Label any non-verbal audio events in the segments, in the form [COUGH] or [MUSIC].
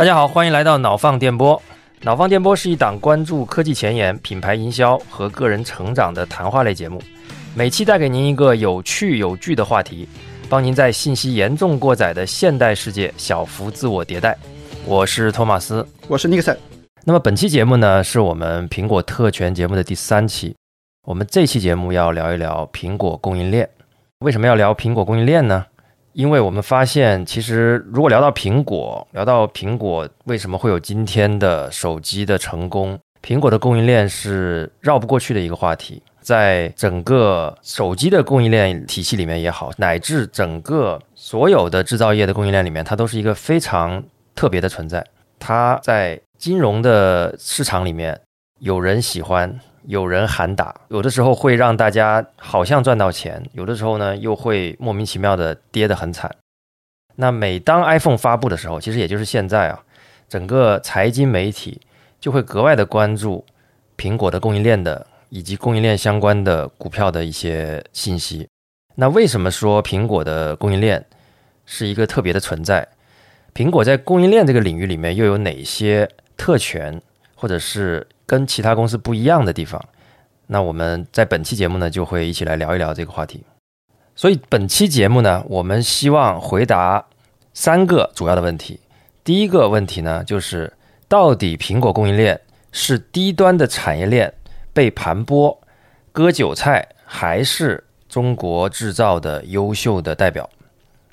大家好，欢迎来到脑放电波。脑放电波是一档关注科技前沿、品牌营销和个人成长的谈话类节目，每期带给您一个有趣有据的话题，帮您在信息严重过载的现代世界小幅自我迭代。我是托马斯，我是尼克森。那么本期节目呢，是我们苹果特权节目的第三期。我们这期节目要聊一聊苹果供应链。为什么要聊苹果供应链呢？因为我们发现，其实如果聊到苹果，聊到苹果为什么会有今天的手机的成功，苹果的供应链是绕不过去的一个话题。在整个手机的供应链体系里面也好，乃至整个所有的制造业的供应链里面，它都是一个非常特别的存在。它在金融的市场里面，有人喜欢。有人喊打，有的时候会让大家好像赚到钱，有的时候呢又会莫名其妙的跌得很惨。那每当 iPhone 发布的时候，其实也就是现在啊，整个财经媒体就会格外的关注苹果的供应链的以及供应链相关的股票的一些信息。那为什么说苹果的供应链是一个特别的存在？苹果在供应链这个领域里面又有哪些特权，或者是？跟其他公司不一样的地方，那我们在本期节目呢就会一起来聊一聊这个话题。所以本期节目呢，我们希望回答三个主要的问题。第一个问题呢，就是到底苹果供应链是低端的产业链被盘剥割韭菜，还是中国制造的优秀的代表？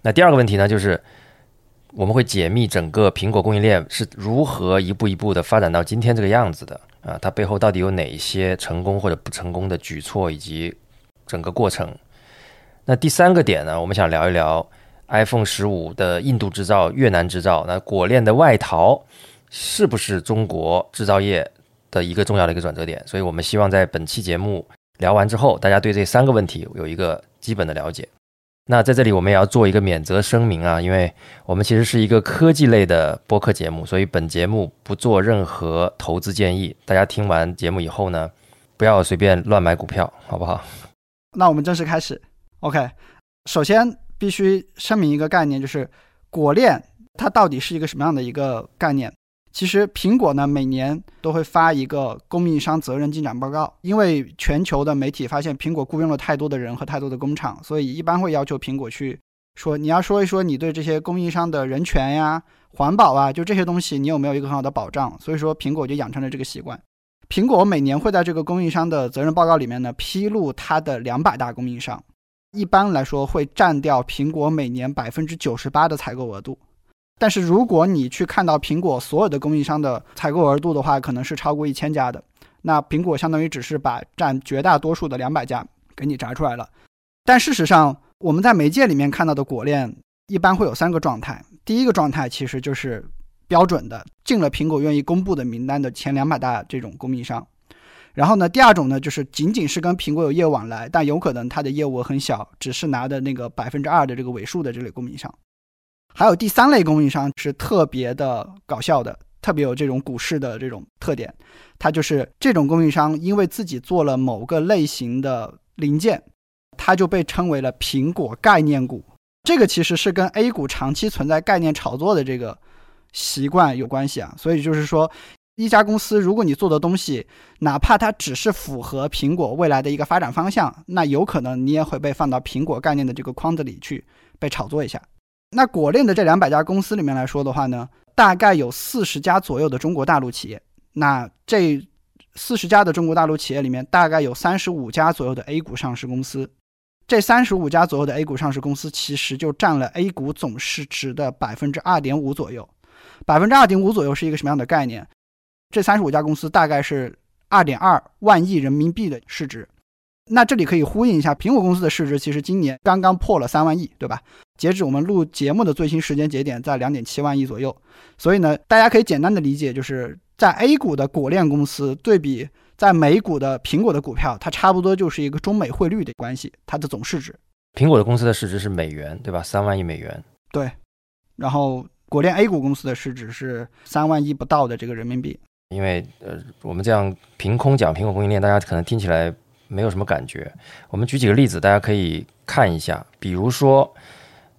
那第二个问题呢，就是我们会解密整个苹果供应链是如何一步一步的发展到今天这个样子的。啊，它背后到底有哪一些成功或者不成功的举措，以及整个过程？那第三个点呢，我们想聊一聊 iPhone 十五的印度制造、越南制造，那果链的外逃是不是中国制造业的一个重要的一个转折点？所以我们希望在本期节目聊完之后，大家对这三个问题有一个基本的了解。那在这里我们也要做一个免责声明啊，因为我们其实是一个科技类的播客节目，所以本节目不做任何投资建议。大家听完节目以后呢，不要随便乱买股票，好不好？那我们正式开始。OK，首先必须声明一个概念，就是果链它到底是一个什么样的一个概念？其实苹果呢，每年都会发一个供应商责任进展报告，因为全球的媒体发现苹果雇佣了太多的人和太多的工厂，所以一般会要求苹果去说，你要说一说你对这些供应商的人权呀、环保啊，就这些东西，你有没有一个很好的保障？所以说苹果就养成了这个习惯。苹果每年会在这个供应商的责任报告里面呢，披露它的两百大供应商，一般来说会占掉苹果每年百分之九十八的采购额度。但是如果你去看到苹果所有的供应商的采购额度的话，可能是超过一千家的。那苹果相当于只是把占绝大多数的两百家给你摘出来了。但事实上，我们在媒介里面看到的果链一般会有三个状态。第一个状态其实就是标准的进了苹果愿意公布的名单的前两百大这种供应商。然后呢，第二种呢就是仅仅是跟苹果有业务往来，但有可能它的业务很小，只是拿的那个百分之二的这个尾数的这类供应商。还有第三类供应商是特别的搞笑的，特别有这种股市的这种特点。它就是这种供应商，因为自己做了某个类型的零件，它就被称为了苹果概念股。这个其实是跟 A 股长期存在概念炒作的这个习惯有关系啊。所以就是说，一家公司如果你做的东西，哪怕它只是符合苹果未来的一个发展方向，那有可能你也会被放到苹果概念的这个框子里去被炒作一下。那果链的这两百家公司里面来说的话呢，大概有四十家左右的中国大陆企业。那这四十家的中国大陆企业里面，大概有三十五家左右的 A 股上市公司。这三十五家左右的 A 股上市公司，其实就占了 A 股总市值的百分之二点五左右。百分之二点五左右是一个什么样的概念？这三十五家公司大概是二点二万亿人民币的市值。那这里可以呼应一下，苹果公司的市值其实今年刚刚破了三万亿，对吧？截止我们录节目的最新时间节点，在两点七万亿左右。所以呢，大家可以简单的理解，就是在 A 股的果链公司对比在美股的苹果的股票，它差不多就是一个中美汇率的关系，它的总市值。苹果的公司的市值是美元，对吧？三万亿美元。对。然后果链 A 股公司的市值是三万亿不到的这个人民币。因为呃，我们这样凭空讲苹果供应链，大家可能听起来。没有什么感觉。我们举几个例子，大家可以看一下。比如说，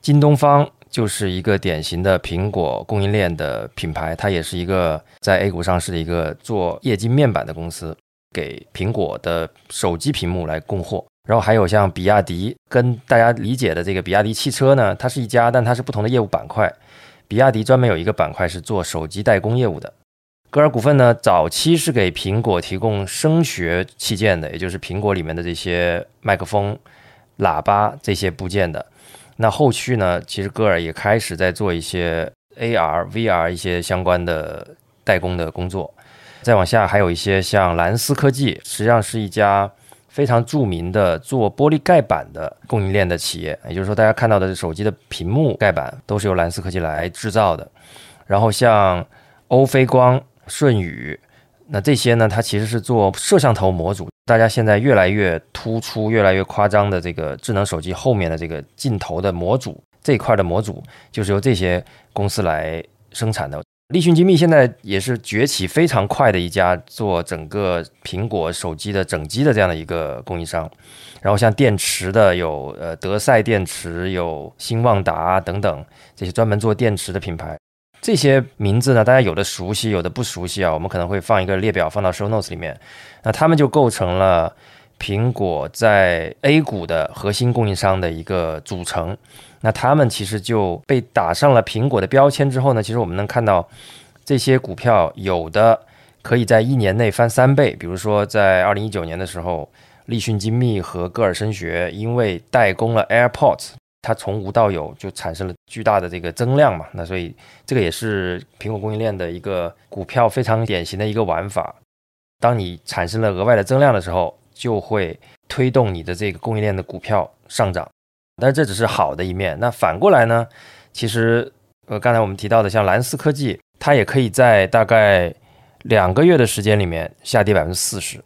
京东方就是一个典型的苹果供应链的品牌，它也是一个在 A 股上市的一个做液晶面板的公司，给苹果的手机屏幕来供货。然后还有像比亚迪，跟大家理解的这个比亚迪汽车呢，它是一家，但它是不同的业务板块。比亚迪专门有一个板块是做手机代工业务的。歌尔股份呢，早期是给苹果提供声学器件的，也就是苹果里面的这些麦克风、喇叭这些部件的。那后续呢，其实歌尔也开始在做一些 AR、VR 一些相关的代工的工作。再往下还有一些像蓝思科技，实际上是一家。非常著名的做玻璃盖板的供应链的企业，也就是说，大家看到的手机的屏幕盖板都是由蓝思科技来制造的。然后像欧菲光、舜宇，那这些呢，它其实是做摄像头模组。大家现在越来越突出、越来越夸张的这个智能手机后面的这个镜头的模组这一块的模组，就是由这些公司来生产的。立讯精密现在也是崛起非常快的一家做整个苹果手机的整机的这样的一个供应商，然后像电池的有呃德赛电池、有兴旺达等等这些专门做电池的品牌，这些名字呢大家有的熟悉，有的不熟悉啊。我们可能会放一个列表放到 show notes 里面，那他们就构成了苹果在 A 股的核心供应商的一个组成。那他们其实就被打上了苹果的标签之后呢，其实我们能看到这些股票有的可以在一年内翻三倍，比如说在二零一九年的时候，立讯精密和歌尔声学因为代工了 AirPods，它从无到有就产生了巨大的这个增量嘛。那所以这个也是苹果供应链的一个股票非常典型的一个玩法。当你产生了额外的增量的时候，就会推动你的这个供应链的股票上涨。但是这只是好的一面。那反过来呢？其实，呃，刚才我们提到的像蓝思科技，它也可以在大概两个月的时间里面下跌百分之四十。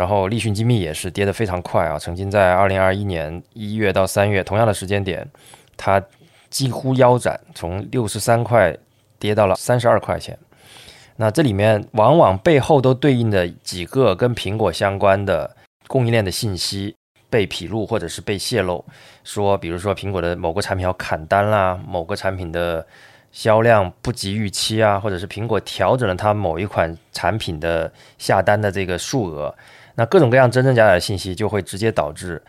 然后立讯精密也是跌得非常快啊，曾经在二零二一年一月到三月同样的时间点，它几乎腰斩，从六十三块跌到了三十二块钱。那这里面往往背后都对应的几个跟苹果相关的供应链的信息。被披露或者是被泄露，说比如说苹果的某个产品要砍单啦，某个产品的销量不及预期啊，或者是苹果调整了它某一款产品的下单的这个数额，那各种各样真真假假的信息就会直接导致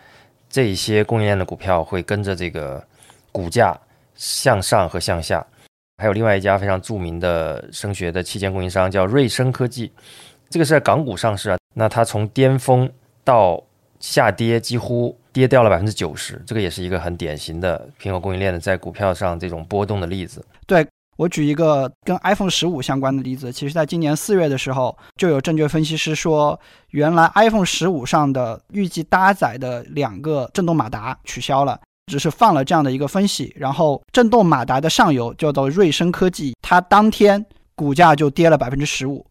这些供应链的股票会跟着这个股价向上和向下。还有另外一家非常著名的声学的器件供应商叫瑞声科技，这个是在港股上市啊，那它从巅峰到下跌几乎跌掉了百分之九十，这个也是一个很典型的苹果供应链的在股票上这种波动的例子。对我举一个跟 iPhone 十五相关的例子，其实在今年四月的时候，就有证券分析师说，原来 iPhone 十五上的预计搭载的两个震动马达取消了，只是放了这样的一个分析，然后震动马达的上游叫做瑞声科技，它当天股价就跌了百分之十五。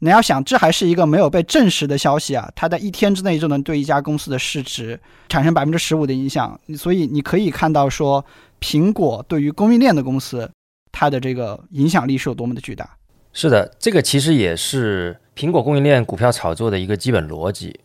你要想，这还是一个没有被证实的消息啊！它在一天之内就能对一家公司的市值产生百分之十五的影响，所以你可以看到说，苹果对于供应链的公司，它的这个影响力是有多么的巨大。是的，这个其实也是苹果供应链股票炒作的一个基本逻辑。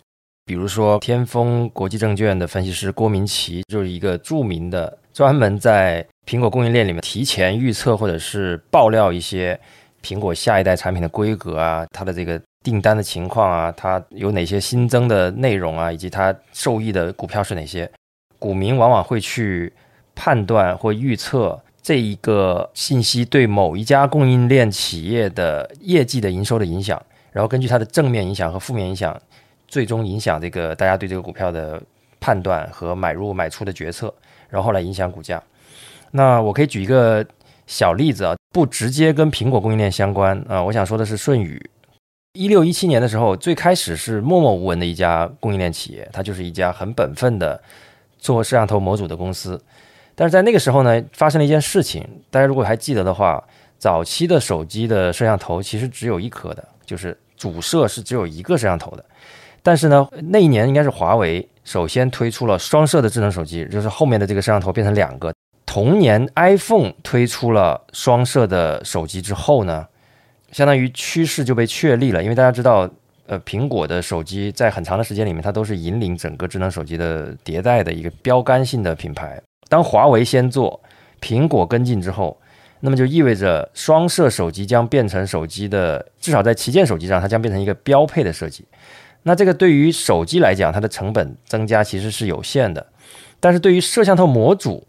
比如说，天风国际证券的分析师郭明奇就是一个著名的，专门在苹果供应链里面提前预测或者是爆料一些。苹果下一代产品的规格啊，它的这个订单的情况啊，它有哪些新增的内容啊，以及它受益的股票是哪些？股民往往会去判断或预测这一个信息对某一家供应链企业的业绩的营收的影响，然后根据它的正面影响和负面影响，最终影响这个大家对这个股票的判断和买入买出的决策，然后来影响股价。那我可以举一个。小例子啊，不直接跟苹果供应链相关啊。我想说的是，舜宇，一六一七年的时候，最开始是默默无闻的一家供应链企业，它就是一家很本分的做摄像头模组的公司。但是在那个时候呢，发生了一件事情，大家如果还记得的话，早期的手机的摄像头其实只有一颗的，就是主摄是只有一个摄像头的。但是呢，那一年应该是华为首先推出了双摄的智能手机，就是后面的这个摄像头变成两个。同年，iPhone 推出了双摄的手机之后呢，相当于趋势就被确立了。因为大家知道，呃，苹果的手机在很长的时间里面，它都是引领整个智能手机的迭代的一个标杆性的品牌。当华为先做，苹果跟进之后，那么就意味着双摄手机将变成手机的，至少在旗舰手机上，它将变成一个标配的设计。那这个对于手机来讲，它的成本增加其实是有限的，但是对于摄像头模组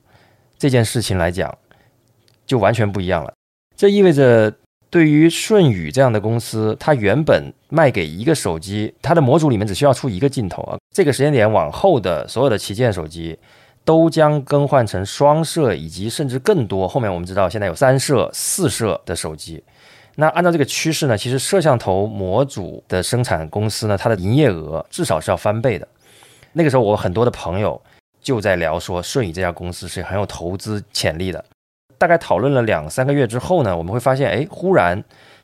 这件事情来讲，就完全不一样了。这意味着，对于舜宇这样的公司，它原本卖给一个手机，它的模组里面只需要出一个镜头啊。这个时间点往后的所有的旗舰手机，都将更换成双摄以及甚至更多。后面我们知道，现在有三摄、四摄的手机。那按照这个趋势呢，其实摄像头模组的生产公司呢，它的营业额至少是要翻倍的。那个时候，我很多的朋友就在聊说，舜宇这家公司是很有投资潜力的。大概讨论了两三个月之后呢，我们会发现，哎，忽然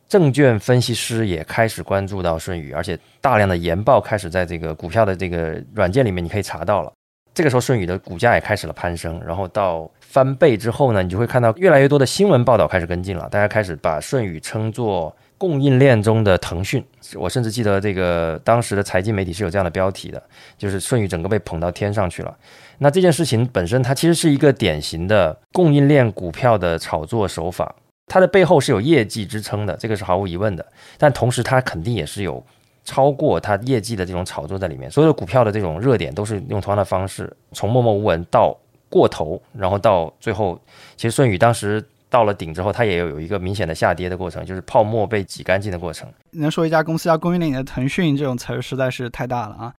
证券分析师也开始关注到舜宇，而且大量的研报开始在这个股票的这个软件里面你可以查到了。这个时候，舜宇的股价也开始了攀升，然后到翻倍之后呢，你就会看到越来越多的新闻报道开始跟进了，大家开始把舜宇称作供应链中的腾讯。我甚至记得这个当时的财经媒体是有这样的标题的，就是舜宇整个被捧到天上去了。那这件事情本身，它其实是一个典型的供应链股票的炒作手法，它的背后是有业绩支撑的，这个是毫无疑问的。但同时，它肯定也是有。超过它业绩的这种炒作在里面，所有的股票的这种热点都是用同样的方式，从默默无闻到过头，然后到最后，其实舜宇当时到了顶之后，它也有有一个明显的下跌的过程，就是泡沫被挤干净的过程。能说一家公司叫供应链的腾讯这种词儿实在是太大了啊！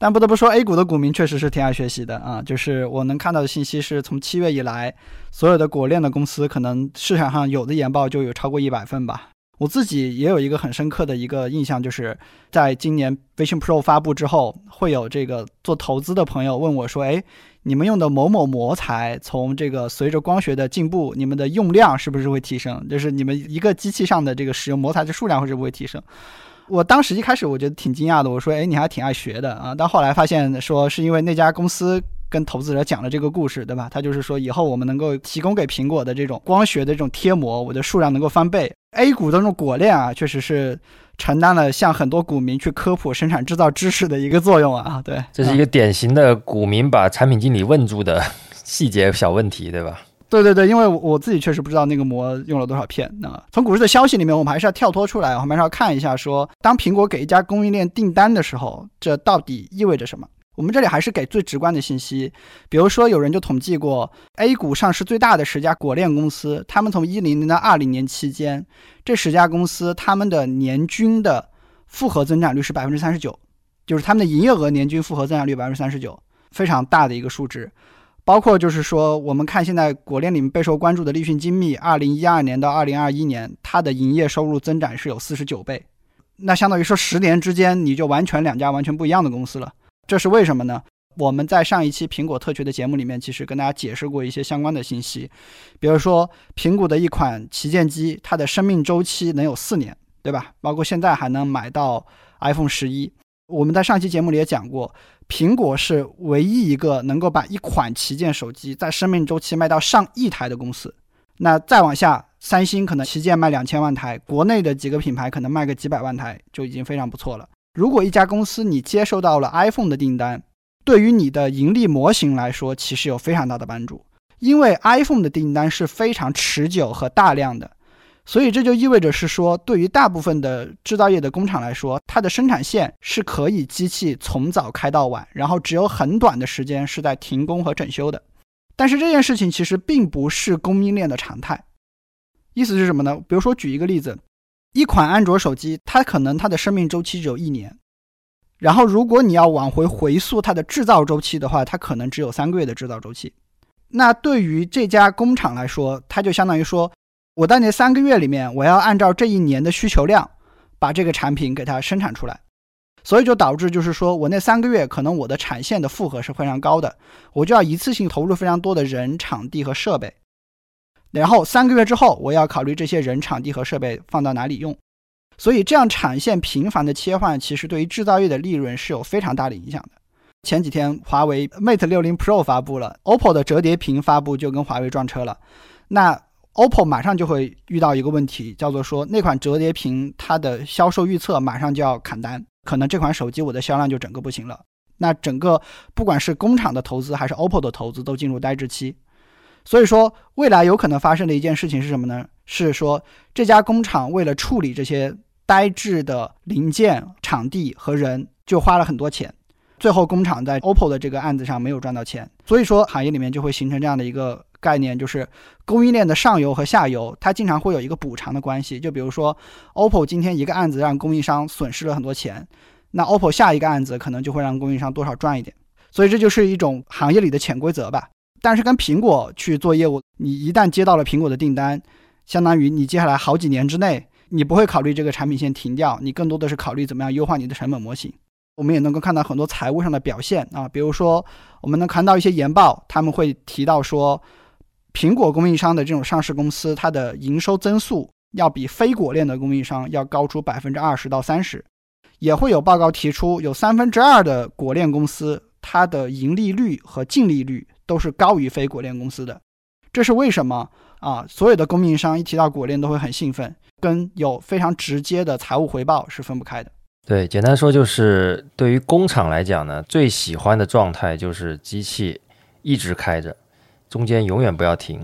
但不得不说，A 股的股民确实是挺爱学习的啊。就是我能看到的信息是从七月以来，所有的果链的公司可能市场上有的研报就有超过一百份吧。我自己也有一个很深刻的一个印象，就是在今年 Vision Pro 发布之后，会有这个做投资的朋友问我说：“哎，你们用的某某模材，从这个随着光学的进步，你们的用量是不是会提升？就是你们一个机器上的这个使用模材的数量会不会提升？”我当时一开始我觉得挺惊讶的，我说：“哎，你还挺爱学的啊！”但后来发现说是因为那家公司。跟投资者讲了这个故事，对吧？他就是说，以后我们能够提供给苹果的这种光学的这种贴膜，我的数量能够翻倍。A 股的这种果链啊，确实是承担了向很多股民去科普生产制造知识的一个作用啊。对，这是一个典型的股民把产品经理问住的 [LAUGHS] 细节小问题，对吧？对对对，因为我自己确实不知道那个膜用了多少片。那从股市的消息里面，我们还是要跳脱出来，我们还是要看一下，说当苹果给一家供应链订单的时候，这到底意味着什么？我们这里还是给最直观的信息，比如说有人就统计过 A 股上市最大的十家果链公司，他们从一零年到二零年期间，这十家公司他们的年均的复合增长率是百分之三十九，就是他们的营业额年均复合增长率百分之三十九，非常大的一个数值。包括就是说，我们看现在果链里面备受关注的立讯精密，二零一二年到二零二一年，它的营业收入增长是有四十九倍，那相当于说十年之间你就完全两家完全不一样的公司了。这是为什么呢？我们在上一期苹果特区的节目里面，其实跟大家解释过一些相关的信息，比如说苹果的一款旗舰机，它的生命周期能有四年，对吧？包括现在还能买到 iPhone 十一。我们在上期节目里也讲过，苹果是唯一一个能够把一款旗舰手机在生命周期卖到上亿台的公司。那再往下，三星可能旗舰卖两千万台，国内的几个品牌可能卖个几百万台就已经非常不错了。如果一家公司你接收到了 iPhone 的订单，对于你的盈利模型来说，其实有非常大的帮助，因为 iPhone 的订单是非常持久和大量的，所以这就意味着是说，对于大部分的制造业的工厂来说，它的生产线是可以机器从早开到晚，然后只有很短的时间是在停工和整修的。但是这件事情其实并不是供应链的常态，意思是什么呢？比如说举一个例子。一款安卓手机，它可能它的生命周期只有一年，然后如果你要往回回溯它的制造周期的话，它可能只有三个月的制造周期。那对于这家工厂来说，它就相当于说，我在那三个月里面，我要按照这一年的需求量，把这个产品给它生产出来，所以就导致就是说我那三个月可能我的产线的负荷是非常高的，我就要一次性投入非常多的人、场地和设备。然后三个月之后，我要考虑这些人、场地和设备放到哪里用，所以这样产线频繁的切换，其实对于制造业的利润是有非常大的影响的。前几天华为 Mate 60 Pro 发布了，OPPO 的折叠屏发布就跟华为撞车了，那 OPPO 马上就会遇到一个问题，叫做说那款折叠屏它的销售预测马上就要砍单，可能这款手机我的销量就整个不行了。那整个不管是工厂的投资还是 OPPO 的投资都进入呆滞期。所以说，未来有可能发生的一件事情是什么呢？是说这家工厂为了处理这些呆滞的零件、场地和人，就花了很多钱。最后，工厂在 OPPO 的这个案子上没有赚到钱。所以说，行业里面就会形成这样的一个概念，就是供应链的上游和下游，它经常会有一个补偿的关系。就比如说，OPPO 今天一个案子让供应商损失了很多钱，那 OPPO 下一个案子可能就会让供应商多少赚一点。所以这就是一种行业里的潜规则吧。但是跟苹果去做业务，你一旦接到了苹果的订单，相当于你接下来好几年之内，你不会考虑这个产品线停掉，你更多的是考虑怎么样优化你的成本模型。我们也能够看到很多财务上的表现啊，比如说我们能看到一些研报，他们会提到说，苹果供应商的这种上市公司，它的营收增速要比非果链的供应商要高出百分之二十到三十，也会有报告提出，有三分之二的果链公司，它的盈利率和净利率。都是高于非果链公司的，这是为什么啊？所有的供应商一提到果链都会很兴奋，跟有非常直接的财务回报是分不开的。对，简单说就是对于工厂来讲呢，最喜欢的状态就是机器一直开着，中间永远不要停，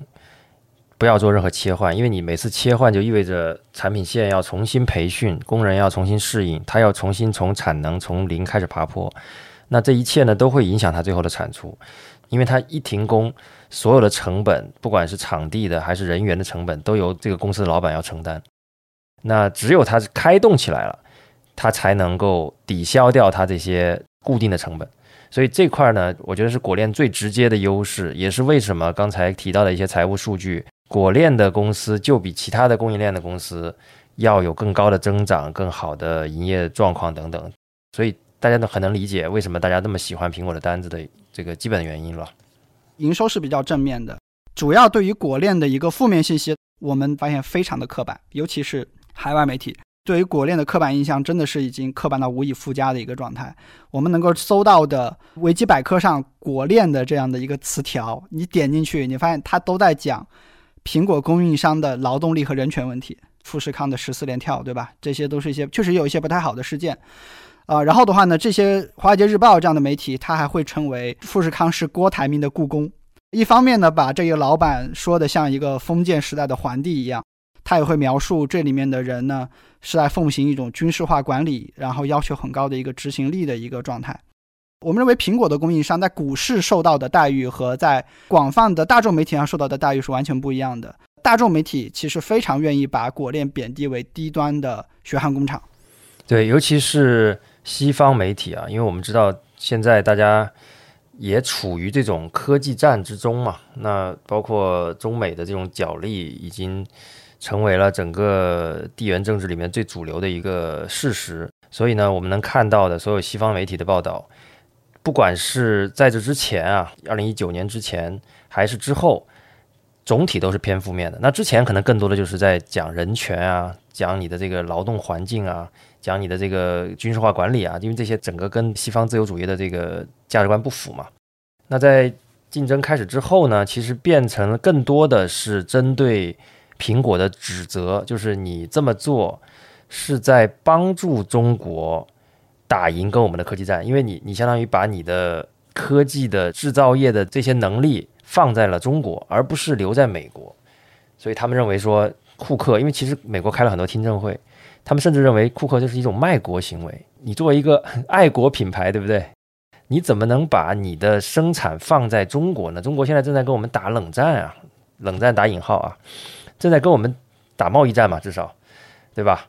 不要做任何切换，因为你每次切换就意味着产品线要重新培训，工人要重新适应，他要重新从产能从零开始爬坡，那这一切呢都会影响他最后的产出。因为它一停工，所有的成本，不管是场地的还是人员的成本，都由这个公司的老板要承担。那只有它开动起来了，它才能够抵消掉它这些固定的成本。所以这块呢，我觉得是果链最直接的优势，也是为什么刚才提到的一些财务数据，果链的公司就比其他的供应链的公司要有更高的增长、更好的营业状况等等。所以大家都很能理解为什么大家那么喜欢苹果的单子的。这个基本原因了，营收是比较正面的，主要对于果链的一个负面信息，我们发现非常的刻板，尤其是海外媒体对于果链的刻板印象真的是已经刻板到无以复加的一个状态。我们能够搜到的维基百科上果链的这样的一个词条，你点进去，你发现它都在讲苹果供应商的劳动力和人权问题，富士康的十四连跳，对吧？这些都是一些确实有一些不太好的事件。啊，然后的话呢，这些《华尔街日报》这样的媒体，它还会称为富士康是郭台铭的故宫。一方面呢，把这个老板说的像一个封建时代的皇帝一样，他也会描述这里面的人呢是在奉行一种军事化管理，然后要求很高的一个执行力的一个状态。我们认为，苹果的供应商在股市受到的待遇和在广泛的大众媒体上受到的待遇是完全不一样的。大众媒体其实非常愿意把果链贬低为低端的血汗工厂。对，尤其是。西方媒体啊，因为我们知道现在大家也处于这种科技战之中嘛，那包括中美的这种角力已经成为了整个地缘政治里面最主流的一个事实。所以呢，我们能看到的所有西方媒体的报道，不管是在这之前啊，二零一九年之前，还是之后，总体都是偏负面的。那之前可能更多的就是在讲人权啊，讲你的这个劳动环境啊。讲你的这个军事化管理啊，因为这些整个跟西方自由主义的这个价值观不符嘛。那在竞争开始之后呢，其实变成了更多的是针对苹果的指责，就是你这么做是在帮助中国打赢跟我们的科技战，因为你你相当于把你的科技的制造业的这些能力放在了中国，而不是留在美国。所以他们认为说库克，因为其实美国开了很多听证会。他们甚至认为库克就是一种卖国行为。你作为一个 [LAUGHS] 爱国品牌，对不对？你怎么能把你的生产放在中国呢？中国现在正在跟我们打冷战啊，冷战打引号啊，正在跟我们打贸易战嘛，至少，对吧？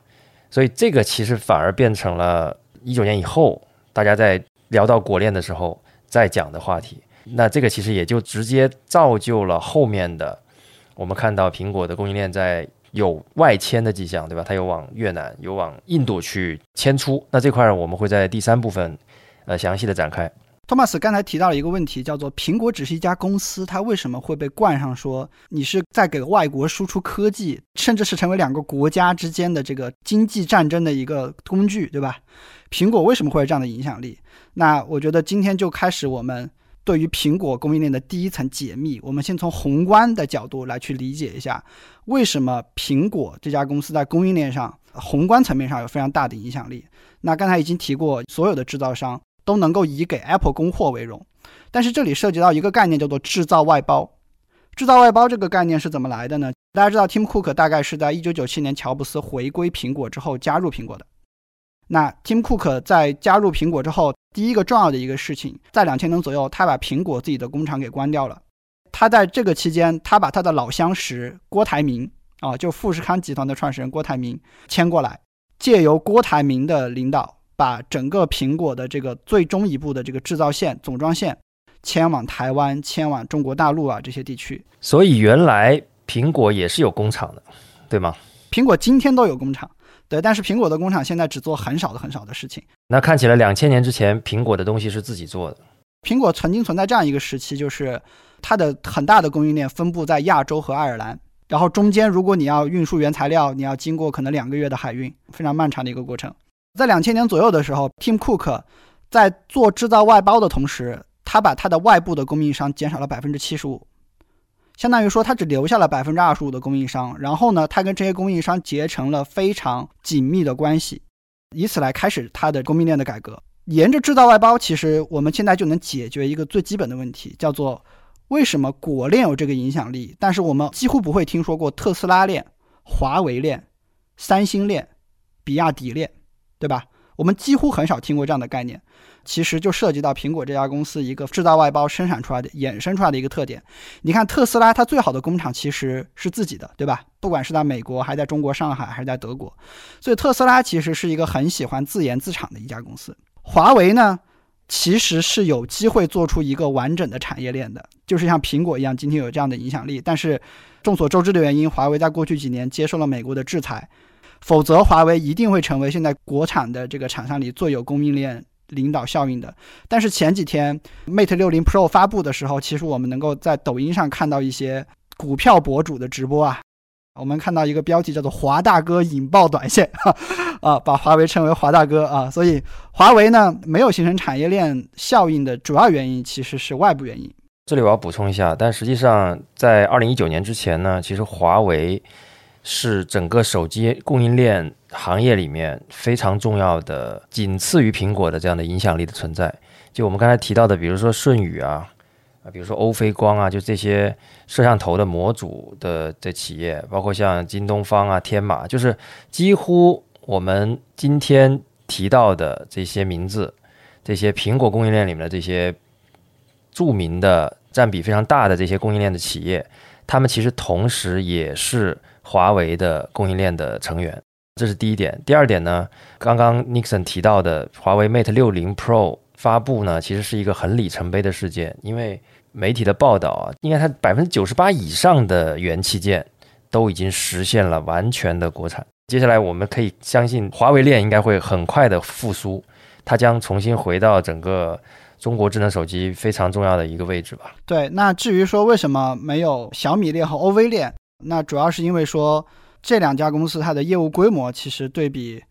所以这个其实反而变成了一九年以后大家在聊到果链的时候再讲的话题。那这个其实也就直接造就了后面的我们看到苹果的供应链在。有外迁的迹象，对吧？它有往越南、有往印度去迁出。那这块儿我们会在第三部分，呃，详细的展开。托马斯刚才提到了一个问题，叫做苹果只是一家公司，它为什么会被冠上说你是在给外国输出科技，甚至是成为两个国家之间的这个经济战争的一个工具，对吧？苹果为什么会有这样的影响力？那我觉得今天就开始我们。对于苹果供应链的第一层解密，我们先从宏观的角度来去理解一下，为什么苹果这家公司在供应链上宏观层面上有非常大的影响力。那刚才已经提过，所有的制造商都能够以给 Apple 供货为荣，但是这里涉及到一个概念叫做制造外包。制造外包这个概念是怎么来的呢？大家知道，Tim Cook 大概是在一九九七年乔布斯回归苹果之后加入苹果的。那 Tim Cook 在加入苹果之后，第一个重要的一个事情，在两千年左右，他把苹果自己的工厂给关掉了。他在这个期间，他把他的老相识郭台铭啊，就富士康集团的创始人郭台铭签过来，借由郭台铭的领导，把整个苹果的这个最终一步的这个制造线、总装线迁往台湾、迁往中国大陆啊这些地区。所以原来苹果也是有工厂的，对吗？苹果今天都有工厂。对，但是苹果的工厂现在只做很少的很少的事情。那看起来两千年之前，苹果的东西是自己做的。苹果曾经存在这样一个时期，就是它的很大的供应链分布在亚洲和爱尔兰，然后中间如果你要运输原材料，你要经过可能两个月的海运，非常漫长的一个过程。在两千年左右的时候，Tim Cook 在做制造外包的同时，他把他的外部的供应商减少了百分之七十五。相当于说，他只留下了百分之二十五的供应商，然后呢，他跟这些供应商结成了非常紧密的关系，以此来开始他的供应链的改革。沿着制造外包，其实我们现在就能解决一个最基本的问题，叫做为什么果链有这个影响力，但是我们几乎不会听说过特斯拉链、华为链、三星链、比亚迪链，对吧？我们几乎很少听过这样的概念。其实就涉及到苹果这家公司一个制造外包生产出来的衍生出来的一个特点。你看特斯拉，它最好的工厂其实是自己的，对吧？不管是在美国，还在中国上海，还是在德国，所以特斯拉其实是一个很喜欢自研自产的一家公司。华为呢，其实是有机会做出一个完整的产业链的，就是像苹果一样，今天有这样的影响力。但是众所周知的原因，华为在过去几年接受了美国的制裁，否则华为一定会成为现在国产的这个厂商里最有供应链。领导效应的，但是前几天 Mate 60 Pro 发布的时候，其实我们能够在抖音上看到一些股票博主的直播啊。我们看到一个标题叫做“华大哥引爆短线”，[LAUGHS] 啊，把华为称为“华大哥”啊。所以华为呢没有形成产业链效应的主要原因其实是外部原因。这里我要补充一下，但实际上在二零一九年之前呢，其实华为是整个手机供应链。行业里面非常重要的，仅次于苹果的这样的影响力的存在。就我们刚才提到的，比如说舜宇啊，啊，比如说欧菲光啊，就这些摄像头的模组的这企业，包括像京东方啊、天马，就是几乎我们今天提到的这些名字，这些苹果供应链里面的这些著名的、占比非常大的这些供应链的企业，他们其实同时也是华为的供应链的成员。这是第一点。第二点呢，刚刚 Nixon 提到的华为 Mate 60 Pro 发布呢，其实是一个很里程碑的事件。因为媒体的报道啊，应该它百分之九十八以上的元器件都已经实现了完全的国产。接下来我们可以相信，华为链应该会很快的复苏，它将重新回到整个中国智能手机非常重要的一个位置吧。对，那至于说为什么没有小米链和 OV 链，那主要是因为说。这两家公司它的业务规模其实对比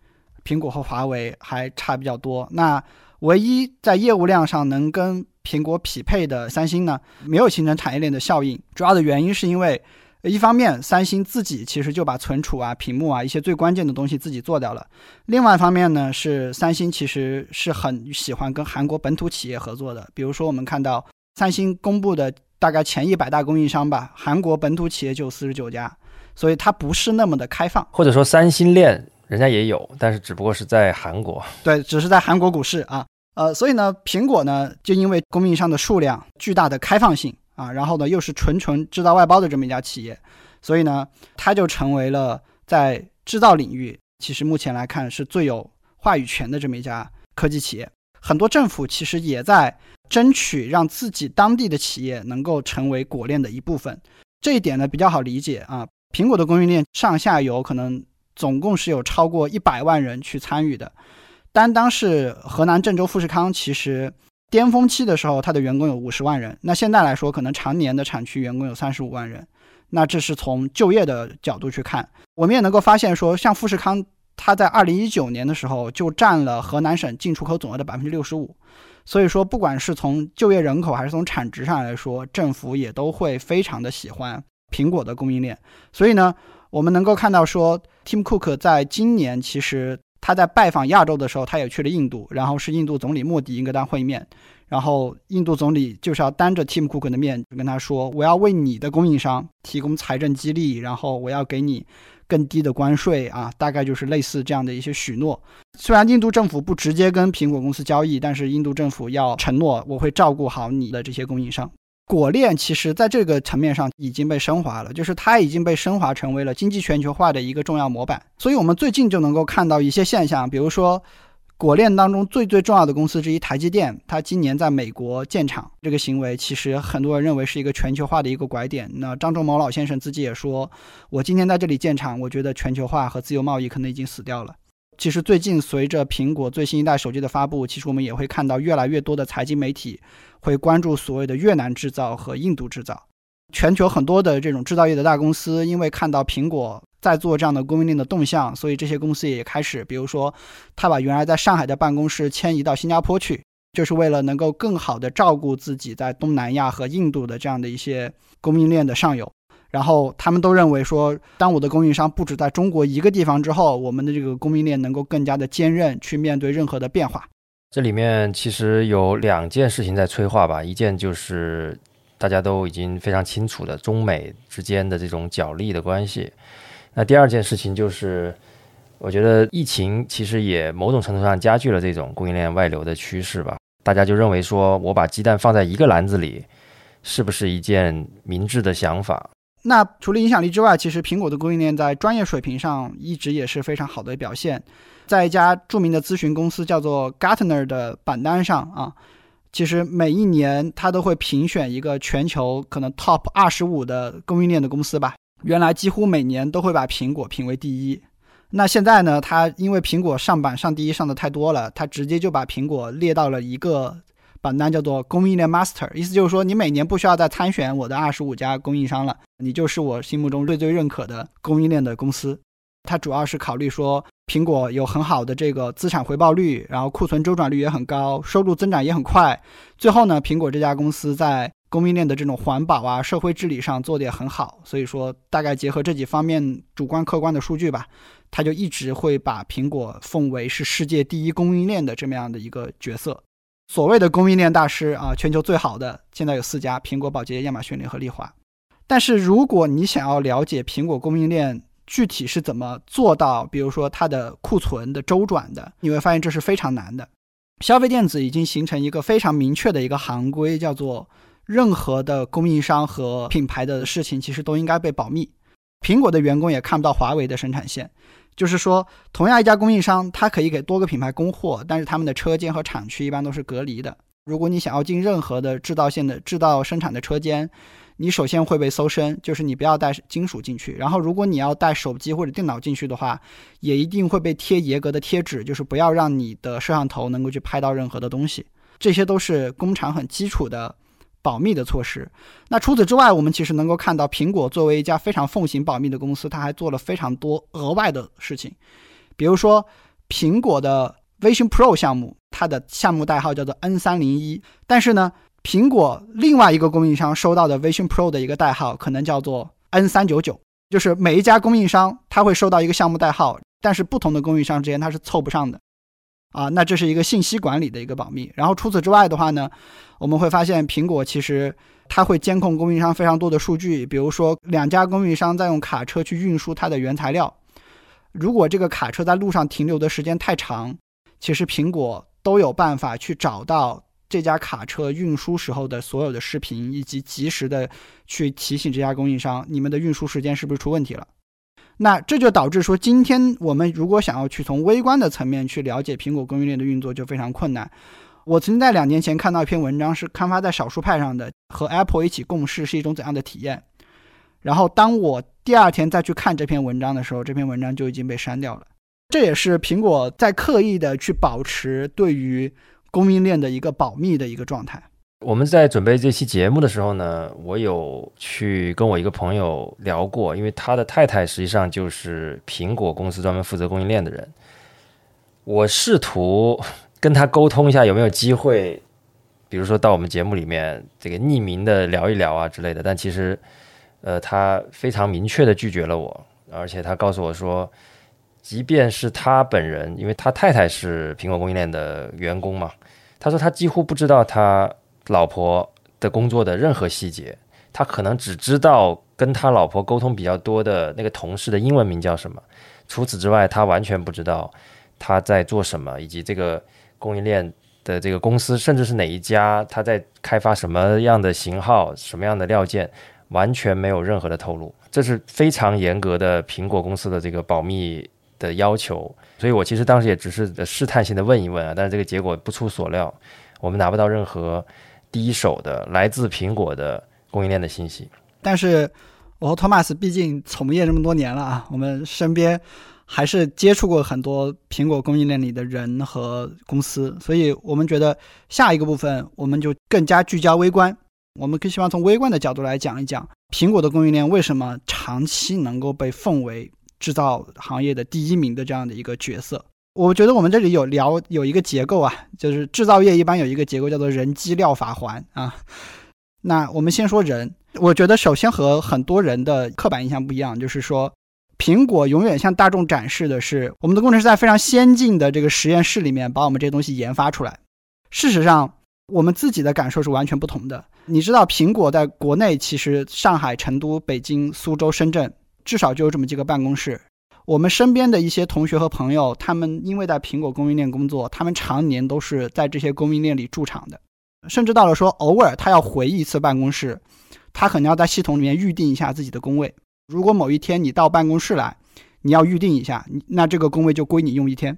苹果和华为还差比较多。那唯一在业务量上能跟苹果匹配的三星呢，没有形成产业链的效应。主要的原因是因为，一方面三星自己其实就把存储啊、屏幕啊一些最关键的东西自己做掉了；另外一方面呢，是三星其实是很喜欢跟韩国本土企业合作的。比如说我们看到三星公布的大概前一百大供应商吧，韩国本土企业就四十九家。所以它不是那么的开放，或者说三星链人家也有，但是只不过是在韩国。对，只是在韩国股市啊，呃，所以呢，苹果呢就因为供应商的数量巨大的开放性啊，然后呢又是纯纯制造外包的这么一家企业，所以呢它就成为了在制造领域其实目前来看是最有话语权的这么一家科技企业。很多政府其实也在争取让自己当地的企业能够成为果链的一部分，这一点呢比较好理解啊。苹果的供应链上下游可能总共是有超过一百万人去参与的，单单是河南郑州富士康，其实巅峰期的时候，它的员工有五十万人。那现在来说，可能常年的产区员工有三十五万人。那这是从就业的角度去看，我们也能够发现说，像富士康，它在二零一九年的时候就占了河南省进出口总额的百分之六十五。所以说，不管是从就业人口还是从产值上来说，政府也都会非常的喜欢。苹果的供应链，所以呢，我们能够看到说，Tim Cook 在今年其实他在拜访亚洲的时候，他也去了印度，然后是印度总理莫迪英格丹会面，然后印度总理就是要当着 Tim Cook 的面跟他说：“我要为你的供应商提供财政激励，然后我要给你更低的关税啊，大概就是类似这样的一些许诺。虽然印度政府不直接跟苹果公司交易，但是印度政府要承诺我会照顾好你的这些供应商。果链其实在这个层面上已经被升华了，就是它已经被升华成为了经济全球化的一个重要模板。所以我们最近就能够看到一些现象，比如说。果链当中最最重要的公司之一台积电，它今年在美国建厂，这个行为其实很多人认为是一个全球化的一个拐点。那张忠谋老先生自己也说，我今天在这里建厂，我觉得全球化和自由贸易可能已经死掉了。其实最近随着苹果最新一代手机的发布，其实我们也会看到越来越多的财经媒体会关注所谓的越南制造和印度制造。全球很多的这种制造业的大公司，因为看到苹果。在做这样的供应链的动向，所以这些公司也开始，比如说，他把原来在上海的办公室迁移到新加坡去，就是为了能够更好的照顾自己在东南亚和印度的这样的一些供应链的上游。然后他们都认为说，当我的供应商不止在中国一个地方之后，我们的这个供应链能够更加的坚韧，去面对任何的变化。这里面其实有两件事情在催化吧，一件就是大家都已经非常清楚的中美之间的这种角力的关系。那第二件事情就是，我觉得疫情其实也某种程度上加剧了这种供应链外流的趋势吧。大家就认为说，我把鸡蛋放在一个篮子里，是不是一件明智的想法？那除了影响力之外，其实苹果的供应链在专业水平上一直也是非常好的表现。在一家著名的咨询公司叫做 Gartner 的榜单上啊，其实每一年它都会评选一个全球可能 Top 二十五的供应链的公司吧。原来几乎每年都会把苹果评为第一，那现在呢？它因为苹果上榜上第一上的太多了，它直接就把苹果列到了一个榜单，叫做供应链 Master。意思就是说，你每年不需要再参选我的二十五家供应商了，你就是我心目中最最认可的供应链的公司。它主要是考虑说，苹果有很好的这个资产回报率，然后库存周转率也很高，收入增长也很快。最后呢，苹果这家公司在供应链的这种环保啊、社会治理上做得也很好，所以说大概结合这几方面主观客观的数据吧，他就一直会把苹果奉为是世界第一供应链的这么样的一个角色。所谓的供应链大师啊，全球最好的现在有四家：苹果、宝洁、亚马逊联合利华。但是如果你想要了解苹果供应链具体是怎么做到，比如说它的库存的周转的，你会发现这是非常难的。消费电子已经形成一个非常明确的一个行规，叫做。任何的供应商和品牌的事情，其实都应该被保密。苹果的员工也看不到华为的生产线，就是说，同样一家供应商，它可以给多个品牌供货，但是他们的车间和厂区一般都是隔离的。如果你想要进任何的制造线的制造生产的车间，你首先会被搜身，就是你不要带金属进去。然后，如果你要带手机或者电脑进去的话，也一定会被贴严格的贴纸，就是不要让你的摄像头能够去拍到任何的东西。这些都是工厂很基础的。保密的措施。那除此之外，我们其实能够看到，苹果作为一家非常奉行保密的公司，它还做了非常多额外的事情。比如说，苹果的 Vision Pro 项目，它的项目代号叫做 N 三零一。但是呢，苹果另外一个供应商收到的 Vision Pro 的一个代号，可能叫做 N 三九九。就是每一家供应商，它会收到一个项目代号，但是不同的供应商之间它是凑不上的。啊，那这是一个信息管理的一个保密。然后除此之外的话呢，我们会发现苹果其实它会监控供应商非常多的数据，比如说两家供应商在用卡车去运输它的原材料，如果这个卡车在路上停留的时间太长，其实苹果都有办法去找到这家卡车运输时候的所有的视频，以及及时的去提醒这家供应商，你们的运输时间是不是出问题了。那这就导致说，今天我们如果想要去从微观的层面去了解苹果供应链的运作，就非常困难。我曾经在两年前看到一篇文章，是刊发在少数派上的，和 Apple 一起共事是一种怎样的体验。然后当我第二天再去看这篇文章的时候，这篇文章就已经被删掉了。这也是苹果在刻意的去保持对于供应链的一个保密的一个状态。我们在准备这期节目的时候呢，我有去跟我一个朋友聊过，因为他的太太实际上就是苹果公司专门负责供应链的人。我试图跟他沟通一下，有没有机会，比如说到我们节目里面这个匿名的聊一聊啊之类的。但其实，呃，他非常明确的拒绝了我，而且他告诉我说，即便是他本人，因为他太太是苹果供应链的员工嘛。他说他几乎不知道他老婆的工作的任何细节，他可能只知道跟他老婆沟通比较多的那个同事的英文名叫什么，除此之外，他完全不知道他在做什么，以及这个供应链的这个公司，甚至是哪一家，他在开发什么样的型号、什么样的料件，完全没有任何的透露。这是非常严格的苹果公司的这个保密的要求。所以我其实当时也只是试探性的问一问啊，但是这个结果不出所料，我们拿不到任何第一手的来自苹果的供应链的信息。但是我和托马斯毕竟从业这么多年了啊，我们身边还是接触过很多苹果供应链里的人和公司，所以我们觉得下一个部分我们就更加聚焦微观，我们更希望从微观的角度来讲一讲苹果的供应链为什么长期能够被奉为。制造行业的第一名的这样的一个角色，我觉得我们这里有聊有一个结构啊，就是制造业一般有一个结构叫做人机料法环啊。那我们先说人，我觉得首先和很多人的刻板印象不一样，就是说苹果永远向大众展示的是我们的工程师在非常先进的这个实验室里面把我们这些东西研发出来。事实上，我们自己的感受是完全不同的。你知道，苹果在国内其实上海、成都、北京、苏州、深圳。至少就有这么几个办公室。我们身边的一些同学和朋友，他们因为在苹果供应链工作，他们常年都是在这些供应链里驻场的。甚至到了说偶尔他要回一次办公室，他可能要在系统里面预定一下自己的工位。如果某一天你到办公室来，你要预定一下，那这个工位就归你用一天。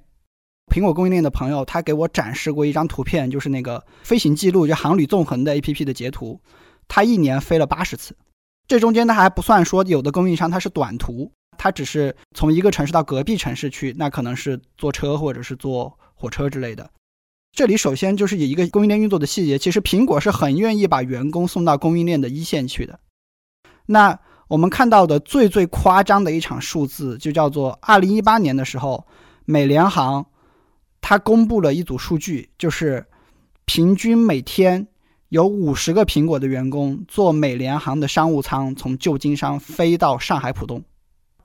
苹果供应链的朋友他给我展示过一张图片，就是那个飞行记录，就航旅纵横的 APP 的截图，他一年飞了八十次。这中间它还不算说有的供应商它是短途，它只是从一个城市到隔壁城市去，那可能是坐车或者是坐火车之类的。这里首先就是以一个供应链运作的细节，其实苹果是很愿意把员工送到供应链的一线去的。那我们看到的最最夸张的一场数字，就叫做二零一八年的时候，美联航它公布了一组数据，就是平均每天。有五十个苹果的员工坐美联航的商务舱从旧金山飞到上海浦东，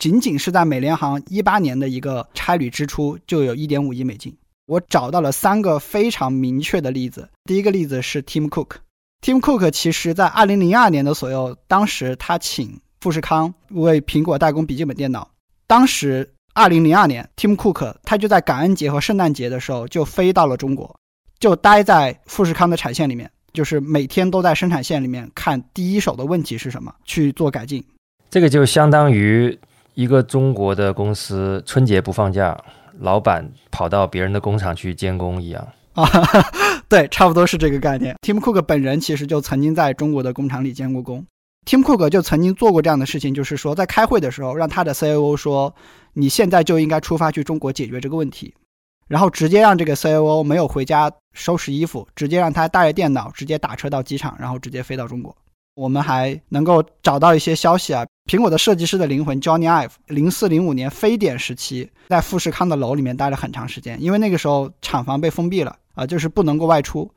仅仅是在美联航一八年的一个差旅支出就有一点五亿美金。我找到了三个非常明确的例子。第一个例子是 Tim Cook，Tim Cook 其实在二零零二年的左右，当时他请富士康为苹果代工笔记本电脑。当时二零零二年，Tim Cook 他就在感恩节和圣诞节的时候就飞到了中国，就待在富士康的产线里面。就是每天都在生产线里面看第一手的问题是什么，去做改进。这个就相当于一个中国的公司春节不放假，老板跑到别人的工厂去监工一样啊。[LAUGHS] 对，差不多是这个概念。Tim Cook 本人其实就曾经在中国的工厂里监过工。Tim Cook 就曾经做过这样的事情，就是说在开会的时候，让他的 COO 说：“你现在就应该出发去中国解决这个问题。”然后直接让这个 COO 没有回家收拾衣服，直接让他带着电脑直接打车到机场，然后直接飞到中国。我们还能够找到一些消息啊，苹果的设计师的灵魂 Johnny Ive，零四零五年非典时期在富士康的楼里面待了很长时间，因为那个时候厂房被封闭了啊，就是不能够外出，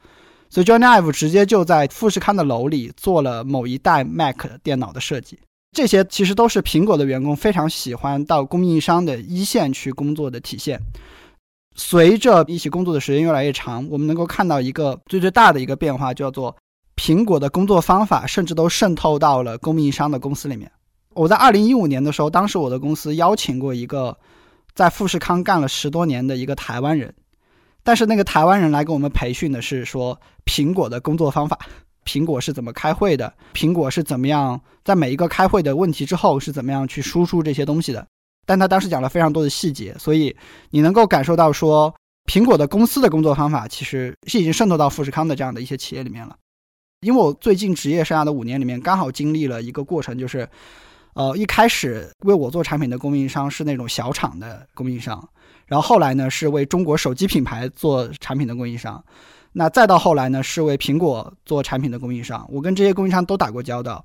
所以 Johnny Ive 直接就在富士康的楼里做了某一代 Mac 电脑的设计。这些其实都是苹果的员工非常喜欢到供应商的一线去工作的体现。随着一起工作的时间越来越长，我们能够看到一个最最大的一个变化，叫做苹果的工作方法甚至都渗透到了供应商的公司里面。我在二零一五年的时候，当时我的公司邀请过一个在富士康干了十多年的一个台湾人，但是那个台湾人来给我们培训的是说苹果的工作方法，[LAUGHS] 苹果是怎么开会的，苹果是怎么样在每一个开会的问题之后是怎么样去输出这些东西的。但他当时讲了非常多的细节，所以你能够感受到说，苹果的公司的工作方法其实是已经渗透到富士康的这样的一些企业里面了。因为我最近职业生涯的五年里面，刚好经历了一个过程，就是，呃，一开始为我做产品的供应商是那种小厂的供应商，然后后来呢是为中国手机品牌做产品的供应商，那再到后来呢是为苹果做产品的供应商，我跟这些供应商都打过交道。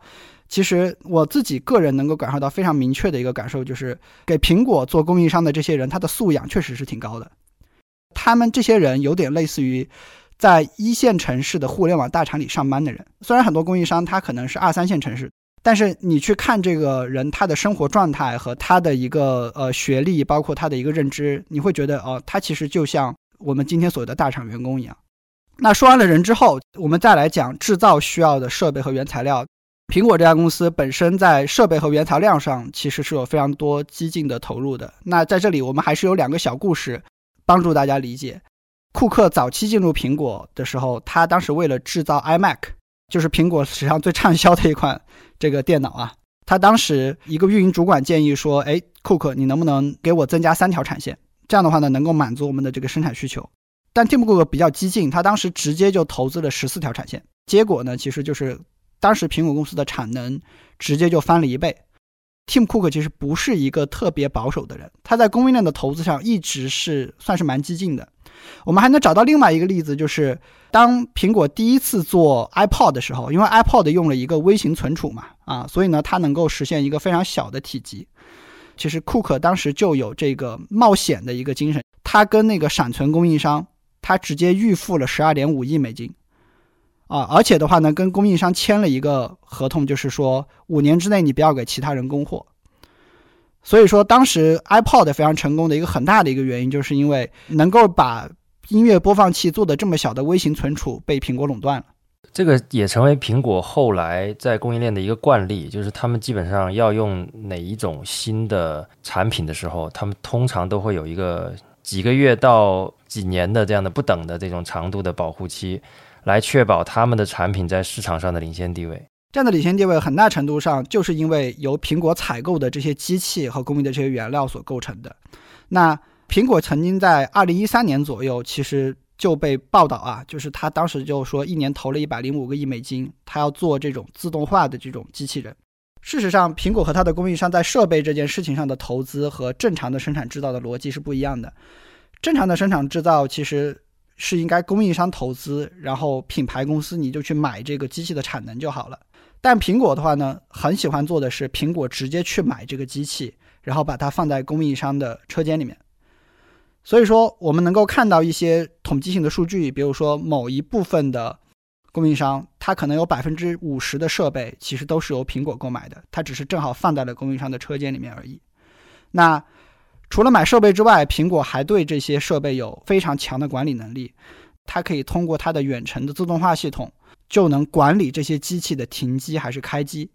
其实我自己个人能够感受到非常明确的一个感受，就是给苹果做供应商的这些人，他的素养确实是挺高的。他们这些人有点类似于在一线城市的互联网大厂里上班的人。虽然很多供应商他可能是二三线城市，但是你去看这个人他的生活状态和他的一个呃学历，包括他的一个认知，你会觉得哦，他其实就像我们今天所谓的大厂员工一样。那说完了人之后，我们再来讲制造需要的设备和原材料。苹果这家公司本身在设备和原材料上其实是有非常多激进的投入的。那在这里，我们还是有两个小故事帮助大家理解。库克早期进入苹果的时候，他当时为了制造 iMac，就是苹果史上最畅销的一款这个电脑啊，他当时一个运营主管建议说：“哎，库克，你能不能给我增加三条产线？这样的话呢，能够满足我们的这个生产需求。”但 Tim Cook 比较激进，他当时直接就投资了十四条产线，结果呢，其实就是。当时苹果公司的产能直接就翻了一倍。Tim Cook 其实不是一个特别保守的人，他在供应链的投资上一直是算是蛮激进的。我们还能找到另外一个例子，就是当苹果第一次做 iPod 的时候，因为 iPod 用了一个微型存储嘛，啊，所以呢，它能够实现一个非常小的体积。其实库克当时就有这个冒险的一个精神，他跟那个闪存供应商，他直接预付了十二点五亿美金。啊，而且的话呢，跟供应商签了一个合同，就是说五年之内你不要给其他人供货。所以说，当时 iPod 非常成功的一个很大的一个原因，就是因为能够把音乐播放器做的这么小的微型存储被苹果垄断了。这个也成为苹果后来在供应链的一个惯例，就是他们基本上要用哪一种新的产品的时候，他们通常都会有一个几个月到几年的这样的不等的这种长度的保护期。来确保他们的产品在市场上的领先地位。这样的领先地位很大程度上就是因为由苹果采购的这些机器和供应的这些原料所构成的。那苹果曾经在二零一三年左右，其实就被报道啊，就是他当时就说一年投了一百零五个亿美金，他要做这种自动化的这种机器人。事实上，苹果和它的供应商在设备这件事情上的投资和正常的生产制造的逻辑是不一样的。正常的生产制造其实。是应该供应商投资，然后品牌公司你就去买这个机器的产能就好了。但苹果的话呢，很喜欢做的是苹果直接去买这个机器，然后把它放在供应商的车间里面。所以说，我们能够看到一些统计性的数据，比如说某一部分的供应商，它可能有百分之五十的设备其实都是由苹果购买的，它只是正好放在了供应商的车间里面而已。那。除了买设备之外，苹果还对这些设备有非常强的管理能力。它可以通过它的远程的自动化系统，就能管理这些机器的停机还是开机。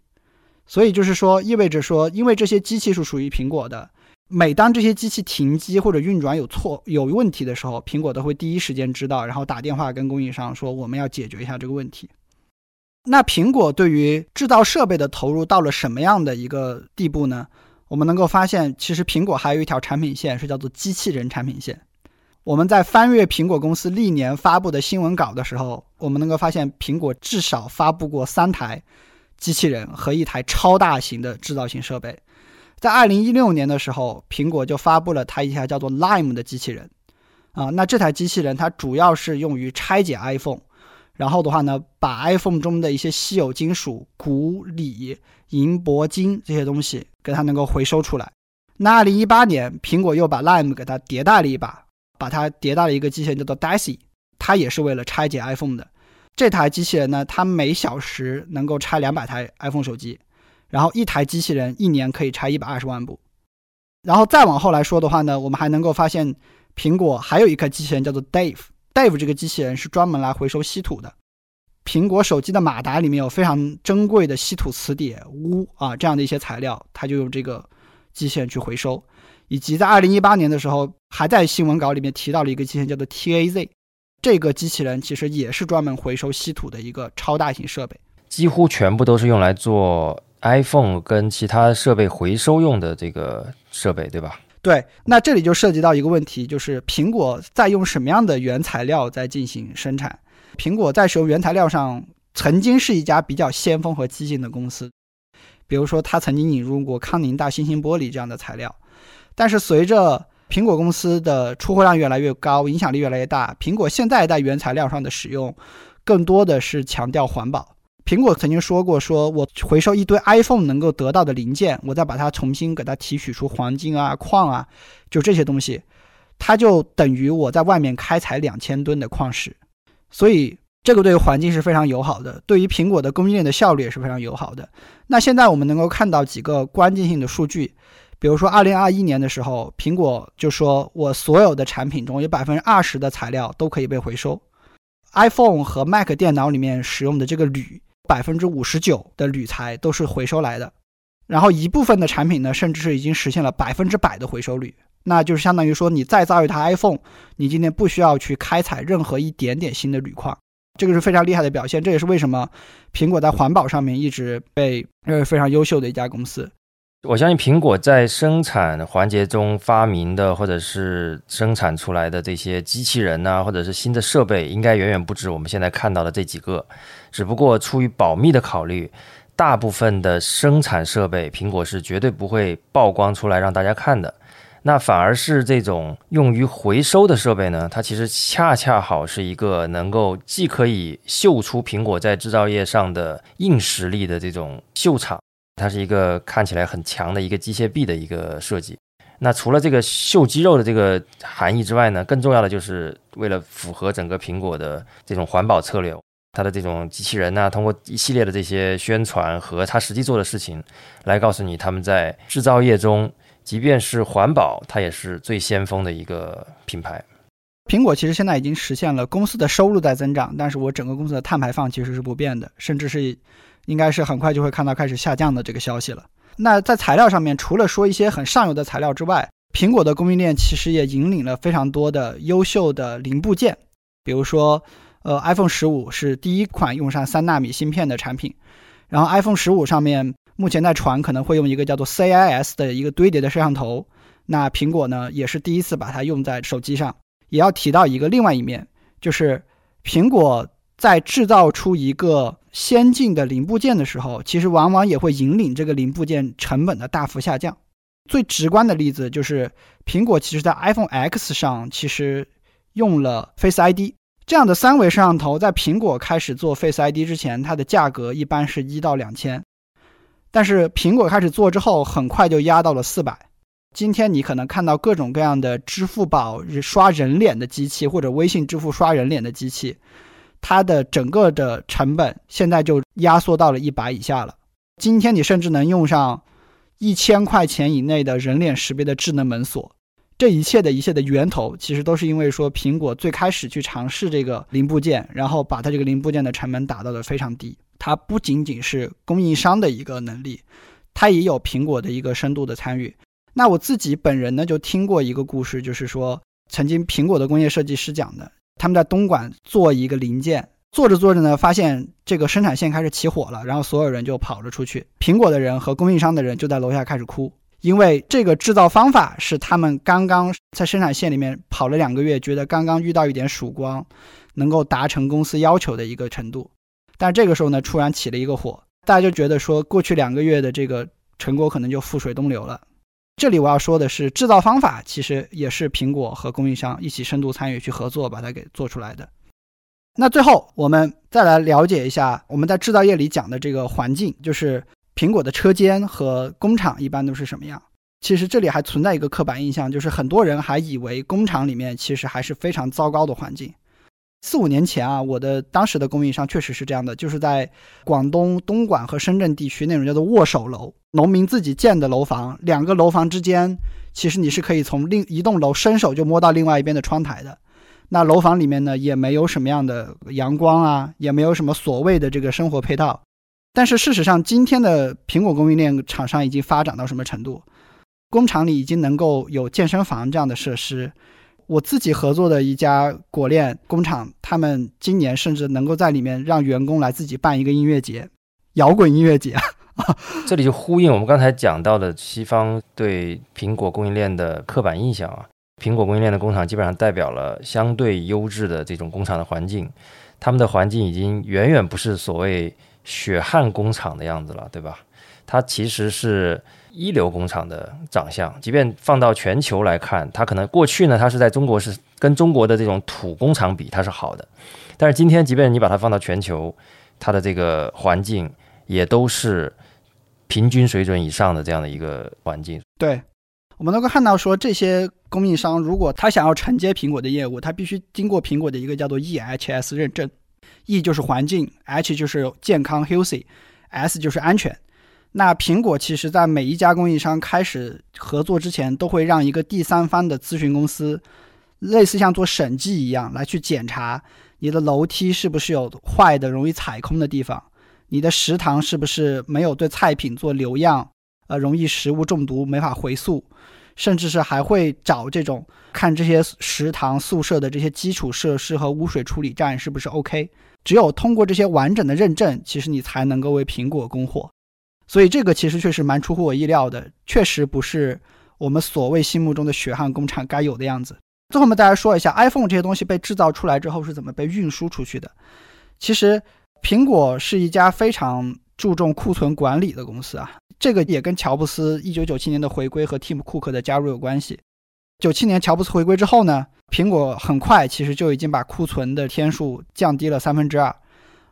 所以就是说，意味着说，因为这些机器是属于苹果的，每当这些机器停机或者运转有错有问题的时候，苹果都会第一时间知道，然后打电话跟供应商说我们要解决一下这个问题。那苹果对于制造设备的投入到了什么样的一个地步呢？我们能够发现，其实苹果还有一条产品线是叫做机器人产品线。我们在翻阅苹果公司历年发布的新闻稿的时候，我们能够发现，苹果至少发布过三台机器人和一台超大型的制造型设备。在二零一六年的时候，苹果就发布了它一台叫做 Lime 的机器人。啊，那这台机器人它主要是用于拆解 iPhone。然后的话呢，把 iPhone 中的一些稀有金属、钴、锂、银、铂、金这些东西给它能够回收出来。那2018年，苹果又把 Lime 给它迭代了一把，把它迭代了一个机器人叫做 Daisy，它也是为了拆解 iPhone 的。这台机器人呢，它每小时能够拆两百台 iPhone 手机，然后一台机器人一年可以拆一百二十万部。然后再往后来说的话呢，我们还能够发现，苹果还有一个机器人叫做 Dave。Dave 这个机器人是专门来回收稀土的。苹果手机的马达里面有非常珍贵的稀土磁铁、钨啊这样的一些材料，它就用这个机器人去回收。以及在二零一八年的时候，还在新闻稿里面提到了一个机器人叫做 TAZ，这个机器人其实也是专门回收稀土的一个超大型设备。几乎全部都是用来做 iPhone 跟其他设备回收用的这个设备，对吧？对，那这里就涉及到一个问题，就是苹果在用什么样的原材料在进行生产？苹果在使用原材料上曾经是一家比较先锋和激进的公司，比如说它曾经引入过康宁大猩猩玻璃这样的材料。但是随着苹果公司的出货量越来越高，影响力越来越大，苹果现在在原材料上的使用更多的是强调环保。苹果曾经说过：“说我回收一堆 iPhone 能够得到的零件，我再把它重新给它提取出黄金啊、矿啊，就这些东西，它就等于我在外面开采两千吨的矿石。所以这个对于环境是非常友好的，对于苹果的供应链的效率也是非常友好的。那现在我们能够看到几个关键性的数据，比如说二零二一年的时候，苹果就说我所有的产品中有百分之二十的材料都可以被回收。” iPhone 和 Mac 电脑里面使用的这个铝，百分之五十九的铝材都是回收来的。然后一部分的产品呢，甚至是已经实现了百分之百的回收率，那就是相当于说，你再造一台 iPhone，你今天不需要去开采任何一点点新的铝矿，这个是非常厉害的表现。这也是为什么苹果在环保上面一直被认为非常优秀的一家公司。我相信苹果在生产环节中发明的，或者是生产出来的这些机器人呐，或者是新的设备，应该远远不止我们现在看到的这几个。只不过出于保密的考虑。大部分的生产设备，苹果是绝对不会曝光出来让大家看的。那反而是这种用于回收的设备呢，它其实恰恰好是一个能够既可以秀出苹果在制造业上的硬实力的这种秀场，它是一个看起来很强的一个机械臂的一个设计。那除了这个秀肌肉的这个含义之外呢，更重要的就是为了符合整个苹果的这种环保策略。它的这种机器人呢，通过一系列的这些宣传和它实际做的事情，来告诉你他们在制造业中，即便是环保，它也是最先锋的一个品牌。苹果其实现在已经实现了公司的收入在增长，但是我整个公司的碳排放其实是不变的，甚至是应该是很快就会看到开始下降的这个消息了。那在材料上面，除了说一些很上游的材料之外，苹果的供应链其实也引领了非常多的优秀的零部件，比如说。呃，iPhone 十五是第一款用上三纳米芯片的产品，然后 iPhone 十五上面目前在传可能会用一个叫做 CIS 的一个堆叠的摄像头，那苹果呢也是第一次把它用在手机上。也要提到一个另外一面，就是苹果在制造出一个先进的零部件的时候，其实往往也会引领这个零部件成本的大幅下降。最直观的例子就是苹果其实在 iPhone X 上其实用了 Face ID。这样的三维摄像头在苹果开始做 Face ID 之前，它的价格一般是一到两千，但是苹果开始做之后，很快就压到了四百。今天你可能看到各种各样的支付宝刷人脸的机器，或者微信支付刷人脸的机器，它的整个的成本现在就压缩到了一百以下了。今天你甚至能用上一千块钱以内的人脸识别的智能门锁。这一切的一切的源头，其实都是因为说苹果最开始去尝试这个零部件，然后把它这个零部件的成本打到了非常低。它不仅仅是供应商的一个能力，它也有苹果的一个深度的参与。那我自己本人呢，就听过一个故事，就是说曾经苹果的工业设计师讲的，他们在东莞做一个零件，做着做着呢，发现这个生产线开始起火了，然后所有人就跑了出去，苹果的人和供应商的人就在楼下开始哭。因为这个制造方法是他们刚刚在生产线里面跑了两个月，觉得刚刚遇到一点曙光，能够达成公司要求的一个程度。但这个时候呢，突然起了一个火，大家就觉得说过去两个月的这个成果可能就覆水东流了。这里我要说的是，制造方法其实也是苹果和供应商一起深度参与去合作把它给做出来的。那最后我们再来了解一下我们在制造业里讲的这个环境，就是。苹果的车间和工厂一般都是什么样？其实这里还存在一个刻板印象，就是很多人还以为工厂里面其实还是非常糟糕的环境。四五年前啊，我的当时的供应商确实是这样的，就是在广东东莞和深圳地区那种叫做握手楼，农民自己建的楼房，两个楼房之间其实你是可以从另一栋楼伸手就摸到另外一边的窗台的。那楼房里面呢，也没有什么样的阳光啊，也没有什么所谓的这个生活配套。但是事实上，今天的苹果供应链厂商已经发展到什么程度？工厂里已经能够有健身房这样的设施。我自己合作的一家果链工厂，他们今年甚至能够在里面让员工来自己办一个音乐节，摇滚音乐节。[LAUGHS] 这里就呼应我们刚才讲到的西方对苹果供应链的刻板印象啊。苹果供应链的工厂基本上代表了相对优质的这种工厂的环境，他们的环境已经远远不是所谓。血汗工厂的样子了，对吧？它其实是一流工厂的长相，即便放到全球来看，它可能过去呢，它是在中国是跟中国的这种土工厂比，它是好的。但是今天，即便你把它放到全球，它的这个环境也都是平均水准以上的这样的一个环境。对，我们能够看到说，这些供应商如果他想要承接苹果的业务，他必须经过苹果的一个叫做 EHS 认证。E 就是环境，H 就是健康 （healthy），S 就是安全。那苹果其实在每一家供应商开始合作之前，都会让一个第三方的咨询公司，类似像做审计一样来去检查你的楼梯是不是有坏的、容易踩空的地方？你的食堂是不是没有对菜品做留样？呃，容易食物中毒，没法回溯，甚至是还会找这种看这些食堂、宿舍的这些基础设施和污水处理站是不是 OK？只有通过这些完整的认证，其实你才能够为苹果供货。所以这个其实确实蛮出乎我意料的，确实不是我们所谓心目中的血汗工厂该有的样子。最后我们大家说一下，iPhone 这些东西被制造出来之后是怎么被运输出去的。其实，苹果是一家非常注重库存管理的公司啊，这个也跟乔布斯1997年的回归和蒂姆·库克的加入有关系。97年乔布斯回归之后呢，苹果很快其实就已经把库存的天数降低了三分之二。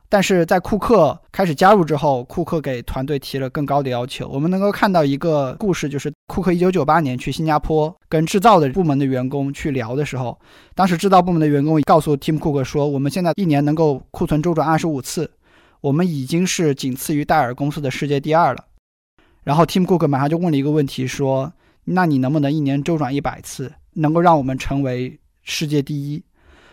但是在库克开始加入之后，库克给团队提了更高的要求。我们能够看到一个故事，就是库克1998年去新加坡跟制造的部门的员工去聊的时候，当时制造部门的员工告诉 Tim Cook 说：“我们现在一年能够库存周转二十五次，我们已经是仅次于戴尔公司的世界第二了。”然后 Tim Cook 马上就问了一个问题，说：“那你能不能一年周转一百次，能够让我们成为世界第一？”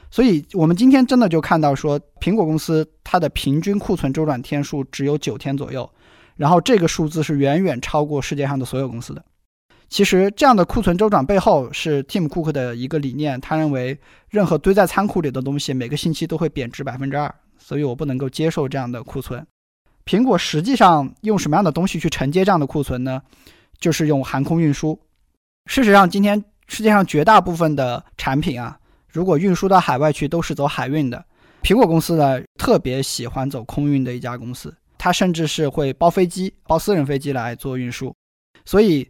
所以，我们今天真的就看到说，苹果公司它的平均库存周转天数只有九天左右，然后这个数字是远远超过世界上的所有公司的。其实，这样的库存周转背后是 Tim Cook 的一个理念，他认为任何堆在仓库里的东西每个星期都会贬值百分之二，所以我不能够接受这样的库存。苹果实际上用什么样的东西去承接这样的库存呢？就是用航空运输。事实上，今天世界上绝大部分的产品啊。如果运输到海外去，都是走海运的。苹果公司呢，特别喜欢走空运的一家公司，它甚至是会包飞机、包私人飞机来做运输。所以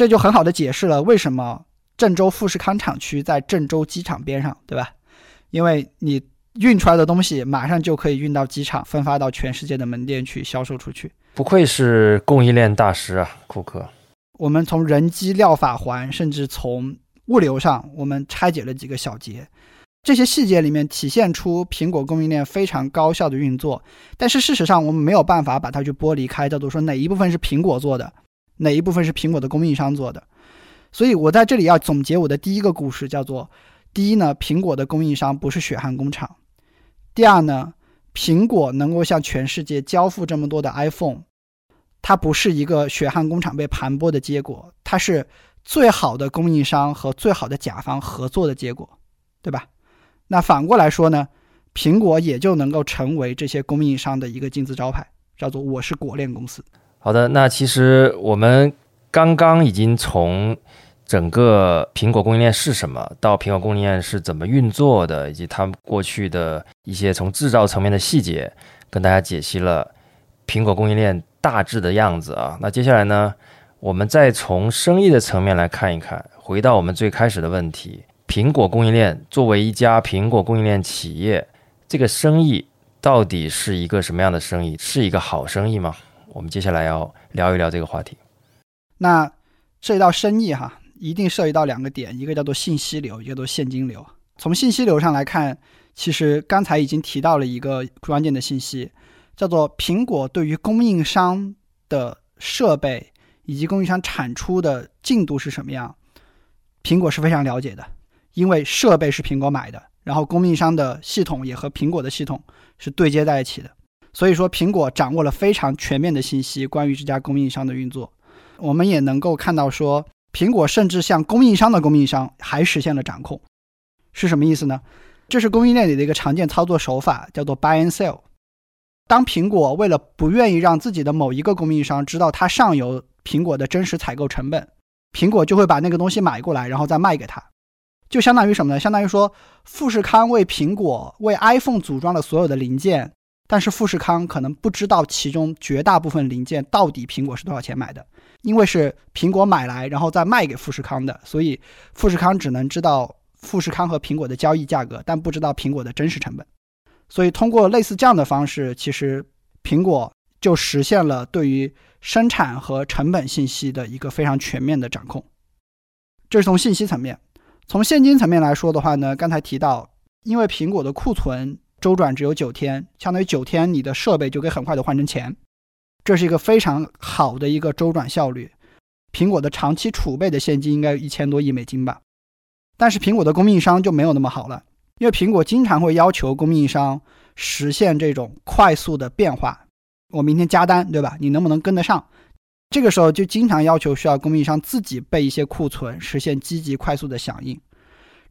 这就很好的解释了为什么郑州富士康厂区在郑州机场边上，对吧？因为你运出来的东西马上就可以运到机场，分发到全世界的门店去销售出去。不愧是供应链大师啊，库克。我们从人机料法环，甚至从物流上，我们拆解了几个小节，这些细节里面体现出苹果供应链非常高效的运作。但是事实上，我们没有办法把它去剥离开，叫做说哪一部分是苹果做的，哪一部分是苹果的供应商做的。所以我在这里要总结我的第一个故事，叫做：第一呢，苹果的供应商不是血汗工厂；第二呢，苹果能够向全世界交付这么多的 iPhone，它不是一个血汗工厂被盘剥的结果，它是。最好的供应商和最好的甲方合作的结果，对吧？那反过来说呢，苹果也就能够成为这些供应商的一个金字招牌，叫做“我是果链公司”。好的，那其实我们刚刚已经从整个苹果供应链是什么，到苹果供应链是怎么运作的，以及他们过去的一些从制造层面的细节，跟大家解析了苹果供应链大致的样子啊。那接下来呢？我们再从生意的层面来看一看，回到我们最开始的问题：苹果供应链作为一家苹果供应链企业，这个生意到底是一个什么样的生意？是一个好生意吗？我们接下来要聊一聊这个话题。那涉及到生意哈，一定涉及到两个点，一个叫做信息流，一个叫做现金流。从信息流上来看，其实刚才已经提到了一个关键的信息，叫做苹果对于供应商的设备。以及供应商产出的进度是什么样，苹果是非常了解的，因为设备是苹果买的，然后供应商的系统也和苹果的系统是对接在一起的，所以说苹果掌握了非常全面的信息关于这家供应商的运作。我们也能够看到说，苹果甚至向供应商的供应商还实现了掌控，是什么意思呢？这是供应链里的一个常见操作手法，叫做 buy and sell。当苹果为了不愿意让自己的某一个供应商知道它上游苹果的真实采购成本，苹果就会把那个东西买过来，然后再卖给他，就相当于什么呢？相当于说，富士康为苹果为 iPhone 组装了所有的零件，但是富士康可能不知道其中绝大部分零件到底苹果是多少钱买的，因为是苹果买来然后再卖给富士康的，所以富士康只能知道富士康和苹果的交易价格，但不知道苹果的真实成本。所以通过类似这样的方式，其实苹果就实现了对于生产和成本信息的一个非常全面的掌控，这是从信息层面。从现金层面来说的话呢，刚才提到，因为苹果的库存周转只有九天，相当于九天你的设备就可以很快的换成钱，这是一个非常好的一个周转效率。苹果的长期储备的现金应该有一千多亿美金吧，但是苹果的供应商就没有那么好了，因为苹果经常会要求供应商实现这种快速的变化。我明天加单，对吧？你能不能跟得上？这个时候就经常要求需要供应商自己备一些库存，实现积极快速的响应。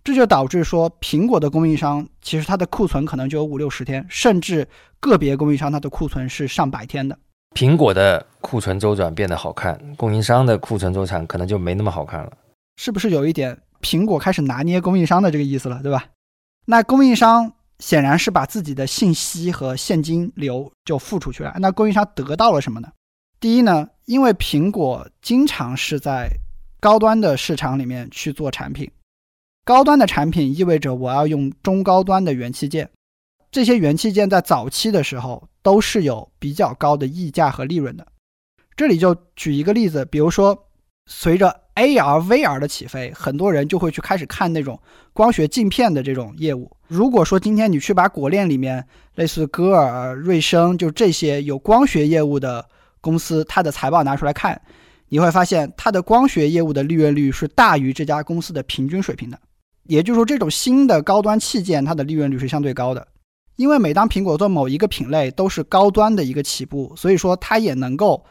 这就导致说，苹果的供应商其实它的库存可能就有五六十天，甚至个别供应商它的库存是上百天的。苹果的库存周转变得好看，供应商的库存周转可能就没那么好看了。是不是有一点苹果开始拿捏供应商的这个意思了，对吧？那供应商显然是把自己的信息和现金流就付出去了。那供应商得到了什么呢？第一呢，因为苹果经常是在高端的市场里面去做产品。高端的产品意味着我要用中高端的元器件，这些元器件在早期的时候都是有比较高的溢价和利润的。这里就举一个例子，比如说随着 AR、VR 的起飞，很多人就会去开始看那种光学镜片的这种业务。如果说今天你去把果链里面类似歌尔、瑞声，就这些有光学业务的公司，它的财报拿出来看，你会发现它的光学业务的利润率是大于这家公司的平均水平的。也就是说，这种新的高端器件，它的利润率是相对高的，因为每当苹果做某一个品类都是高端的一个起步，所以说它也能够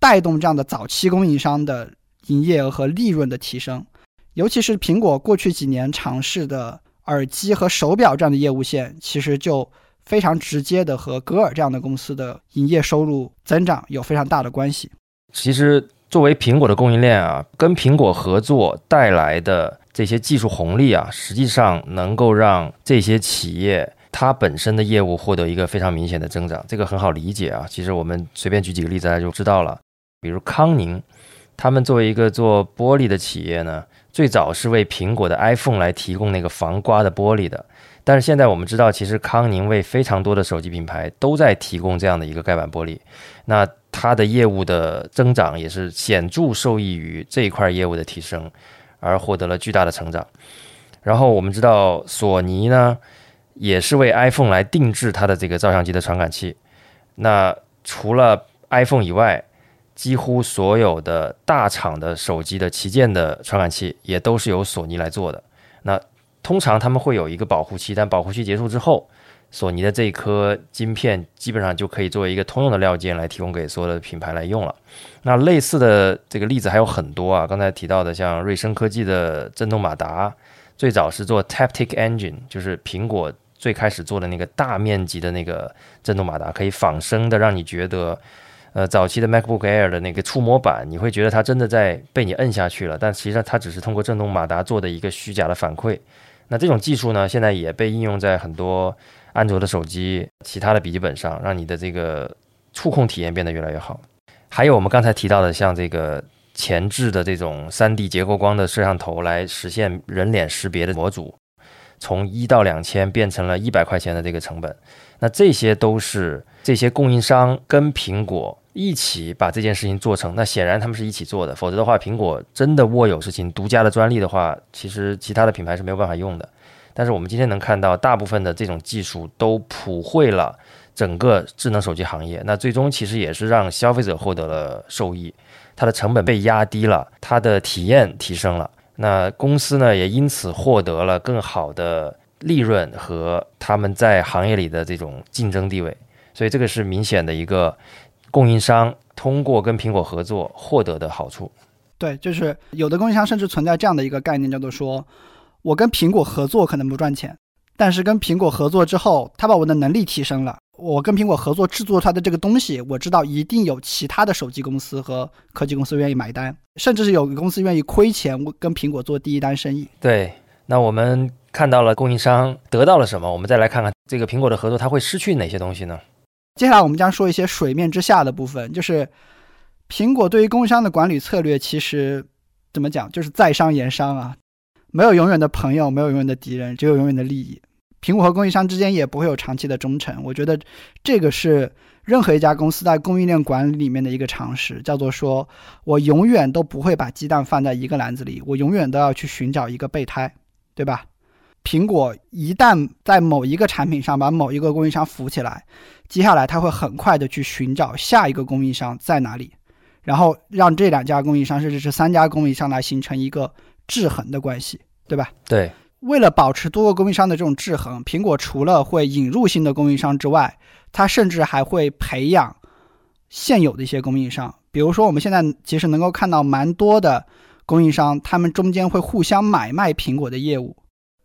带动这样的早期供应商的营业额和利润的提升。尤其是苹果过去几年尝试的耳机和手表这样的业务线，其实就非常直接的和歌尔这样的公司的营业收入增长有非常大的关系。其实，作为苹果的供应链啊，跟苹果合作带来的。这些技术红利啊，实际上能够让这些企业它本身的业务获得一个非常明显的增长，这个很好理解啊。其实我们随便举几个例子，大家就知道了。比如康宁，他们作为一个做玻璃的企业呢，最早是为苹果的 iPhone 来提供那个防刮的玻璃的。但是现在我们知道，其实康宁为非常多的手机品牌都在提供这样的一个盖板玻璃，那它的业务的增长也是显著受益于这一块业务的提升。而获得了巨大的成长。然后我们知道，索尼呢也是为 iPhone 来定制它的这个照相机的传感器。那除了 iPhone 以外，几乎所有的大厂的手机的旗舰的传感器也都是由索尼来做的。那通常他们会有一个保护期，但保护期结束之后。索尼的这一颗晶片基本上就可以作为一个通用的料件来提供给所有的品牌来用了。那类似的这个例子还有很多啊，刚才提到的像瑞声科技的震动马达，最早是做 Taptic Engine，就是苹果最开始做的那个大面积的那个震动马达，可以仿生的让你觉得，呃，早期的 MacBook Air 的那个触摸板，你会觉得它真的在被你摁下去了，但实际上它只是通过震动马达做的一个虚假的反馈。那这种技术呢，现在也被应用在很多。安卓的手机、其他的笔记本上，让你的这个触控体验变得越来越好。还有我们刚才提到的，像这个前置的这种 3D 结构光的摄像头来实现人脸识别的模组，从一到两千变成了一百块钱的这个成本。那这些都是这些供应商跟苹果一起把这件事情做成。那显然他们是一起做的，否则的话，苹果真的握有事情独家的专利的话，其实其他的品牌是没有办法用的。但是我们今天能看到，大部分的这种技术都普惠了整个智能手机行业。那最终其实也是让消费者获得了受益，它的成本被压低了，它的体验提升了。那公司呢也因此获得了更好的利润和他们在行业里的这种竞争地位。所以这个是明显的一个供应商通过跟苹果合作获得的好处。对，就是有的供应商甚至存在这样的一个概念，叫做说。我跟苹果合作可能不赚钱，但是跟苹果合作之后，他把我的能力提升了。我跟苹果合作制作出来的这个东西，我知道一定有其他的手机公司和科技公司愿意买单，甚至是有公司愿意亏钱跟苹果做第一单生意。对，那我们看到了供应商得到了什么，我们再来看看这个苹果的合作，它会失去哪些东西呢？接下来我们将说一些水面之下的部分，就是苹果对于供应商的管理策略，其实怎么讲，就是在商言商啊。没有永远的朋友，没有永远的敌人，只有永远的利益。苹果和供应商之间也不会有长期的忠诚。我觉得这个是任何一家公司在供应链管理里面的一个常识，叫做说我永远都不会把鸡蛋放在一个篮子里，我永远都要去寻找一个备胎，对吧？苹果一旦在某一个产品上把某一个供应商扶起来，接下来它会很快的去寻找下一个供应商在哪里，然后让这两家供应商甚至是三家供应商来形成一个。制衡的关系，对吧？对为了保持多个供应商的这种制衡，苹果除了会引入新的供应商之外，它甚至还会培养现有的一些供应商。比如说，我们现在其实能够看到蛮多的供应商，他们中间会互相买卖苹果的业务。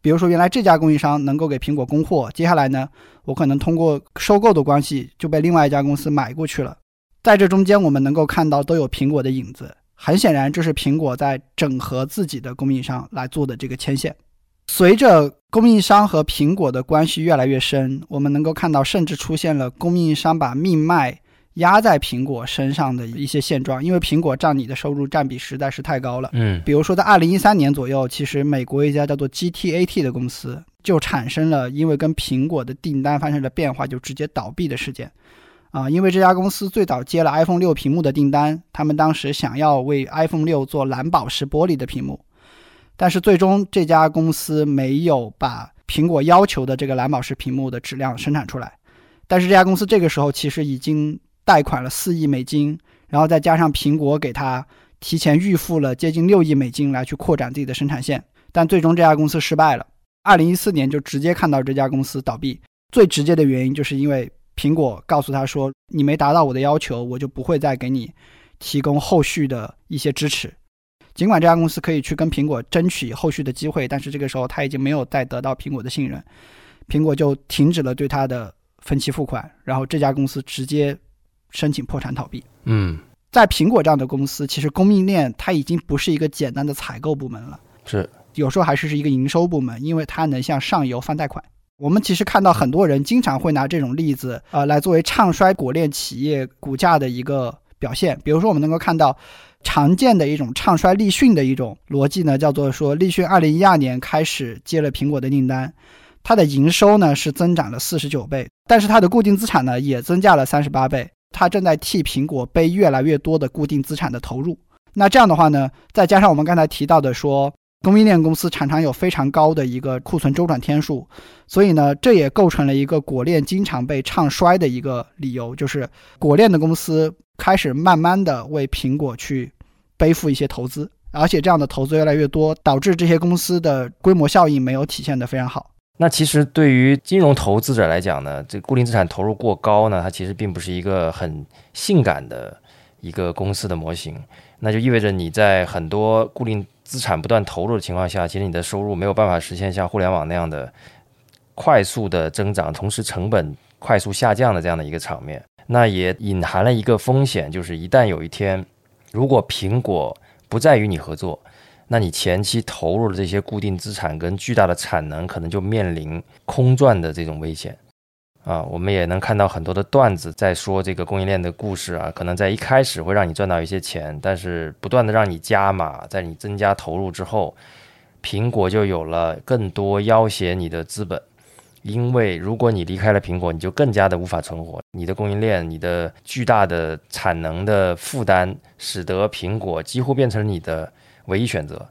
比如说，原来这家供应商能够给苹果供货，接下来呢，我可能通过收购的关系就被另外一家公司买过去了。在这中间，我们能够看到都有苹果的影子。很显然，这是苹果在整合自己的供应商来做的这个牵线。随着供应商和苹果的关系越来越深，我们能够看到，甚至出现了供应商把命脉压在苹果身上的一些现状。因为苹果占你的收入占比实在是太高了。嗯，比如说在二零一三年左右，其实美国一家叫做 GTAT 的公司就产生了因为跟苹果的订单发生了变化，就直接倒闭的事件。啊，因为这家公司最早接了 iPhone 六屏幕的订单，他们当时想要为 iPhone 六做蓝宝石玻璃的屏幕，但是最终这家公司没有把苹果要求的这个蓝宝石屏幕的质量生产出来。但是这家公司这个时候其实已经贷款了四亿美金，然后再加上苹果给他提前预付了接近六亿美金来去扩展自己的生产线，但最终这家公司失败了。二零一四年就直接看到这家公司倒闭，最直接的原因就是因为。苹果告诉他说：“你没达到我的要求，我就不会再给你提供后续的一些支持。尽管这家公司可以去跟苹果争取后续的机会，但是这个时候他已经没有再得到苹果的信任，苹果就停止了对他的分期付款，然后这家公司直接申请破产倒闭。嗯，在苹果这样的公司，其实供应链它已经不是一个简单的采购部门了，是有时候还是是一个营收部门，因为它能向上游放贷款。”我们其实看到很多人经常会拿这种例子，呃，来作为唱衰果链企业股价的一个表现。比如说，我们能够看到常见的一种唱衰立讯的一种逻辑呢，叫做说，立讯二零一二年开始接了苹果的订单，它的营收呢是增长了四十九倍，但是它的固定资产呢也增加了三十八倍，它正在替苹果背越来越多的固定资产的投入。那这样的话呢，再加上我们刚才提到的说。供应链公司常常有非常高的一个库存周转天数，所以呢，这也构成了一个果链经常被唱衰的一个理由，就是果链的公司开始慢慢的为苹果去背负一些投资，而且这样的投资越来越多，导致这些公司的规模效应没有体现得非常好。那其实对于金融投资者来讲呢，这固定资产投入过高呢，它其实并不是一个很性感的一个公司的模型，那就意味着你在很多固定。资产不断投入的情况下，其实你的收入没有办法实现像互联网那样的快速的增长，同时成本快速下降的这样的一个场面。那也隐含了一个风险，就是一旦有一天，如果苹果不再与你合作，那你前期投入的这些固定资产跟巨大的产能，可能就面临空转的这种危险。啊，我们也能看到很多的段子在说这个供应链的故事啊，可能在一开始会让你赚到一些钱，但是不断的让你加码，在你增加投入之后，苹果就有了更多要挟你的资本，因为如果你离开了苹果，你就更加的无法存活，你的供应链、你的巨大的产能的负担，使得苹果几乎变成你的唯一选择。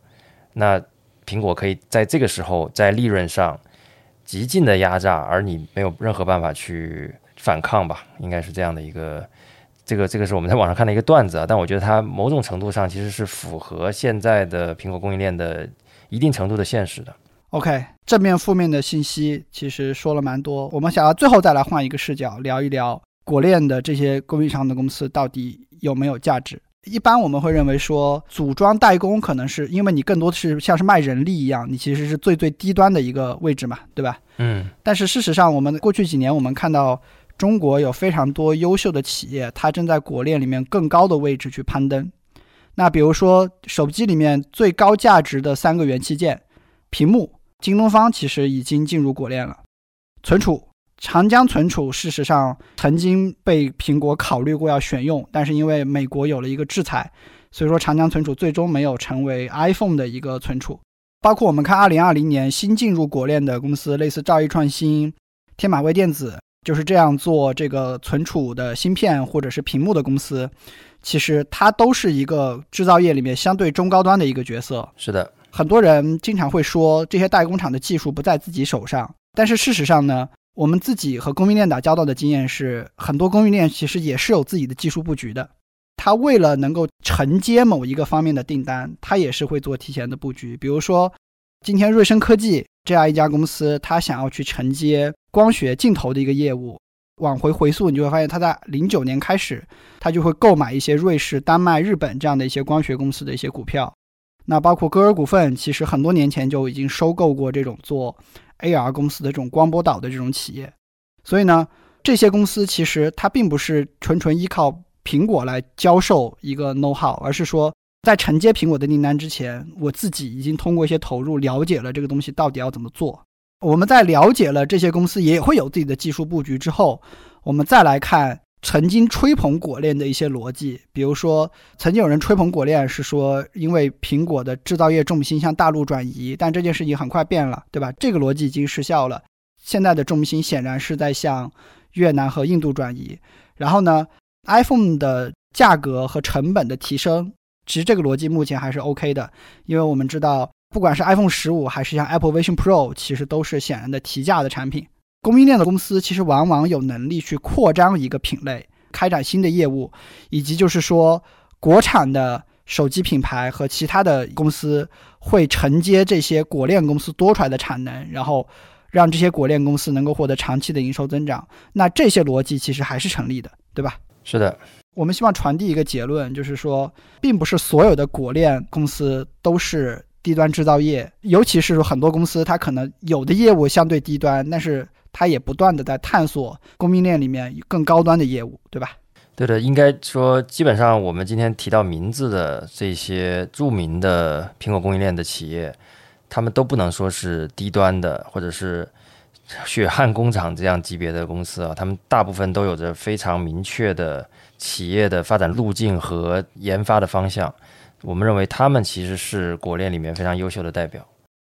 那苹果可以在这个时候在利润上。极尽的压榨，而你没有任何办法去反抗吧？应该是这样的一个，这个这个是我们在网上看的一个段子啊。但我觉得它某种程度上其实是符合现在的苹果供应链的一定程度的现实的。OK，正面负面的信息其实说了蛮多，我们想要最后再来换一个视角聊一聊果链的这些供应商的公司到底有没有价值。一般我们会认为说，组装代工可能是因为你更多的是像是卖人力一样，你其实是最最低端的一个位置嘛，对吧？嗯。但是事实上，我们过去几年我们看到中国有非常多优秀的企业，它正在国链里面更高的位置去攀登。那比如说手机里面最高价值的三个元器件，屏幕，京东方其实已经进入国链了，存储。长江存储事实上曾经被苹果考虑过要选用，但是因为美国有了一个制裁，所以说长江存储最终没有成为 iPhone 的一个存储。包括我们看2020年新进入国链的公司，类似兆易创新、天马微电子，就是这样做这个存储的芯片或者是屏幕的公司，其实它都是一个制造业里面相对中高端的一个角色。是的，很多人经常会说这些代工厂的技术不在自己手上，但是事实上呢？我们自己和供应链打交道的经验是，很多供应链其实也是有自己的技术布局的。它为了能够承接某一个方面的订单，它也是会做提前的布局。比如说，今天瑞声科技这样一家公司，它想要去承接光学镜头的一个业务。往回回溯，你就会发现，它在零九年开始，它就会购买一些瑞士、丹麦、日本这样的一些光学公司的一些股票。那包括歌尔股份，其实很多年前就已经收购过这种做 AR 公司的这种光波导的这种企业。所以呢，这些公司其实它并不是纯纯依靠苹果来教授一个 know how，而是说。在承接苹果的订单之前，我自己已经通过一些投入了解了这个东西到底要怎么做。我们在了解了这些公司也会有自己的技术布局之后，我们再来看曾经吹捧果链的一些逻辑。比如说，曾经有人吹捧果链是说，因为苹果的制造业重心向大陆转移，但这件事情很快变了，对吧？这个逻辑已经失效了。现在的重心显然是在向越南和印度转移。然后呢，iPhone 的价格和成本的提升。其实这个逻辑目前还是 OK 的，因为我们知道，不管是 iPhone 十五还是像 Apple Vision Pro，其实都是显然的提价的产品。供应链的公司其实往往有能力去扩张一个品类，开展新的业务，以及就是说，国产的手机品牌和其他的公司会承接这些果链公司多出来的产能，然后让这些果链公司能够获得长期的营收增长。那这些逻辑其实还是成立的，对吧？是的。我们希望传递一个结论，就是说，并不是所有的果链公司都是低端制造业，尤其是很多公司，它可能有的业务相对低端，但是它也不断的在探索供应链里面更高端的业务，对吧？对的，应该说，基本上我们今天提到名字的这些著名的苹果供应链的企业，他们都不能说是低端的，或者是血汗工厂这样级别的公司啊，他们大部分都有着非常明确的。企业的发展路径和研发的方向，我们认为他们其实是果链里面非常优秀的代表。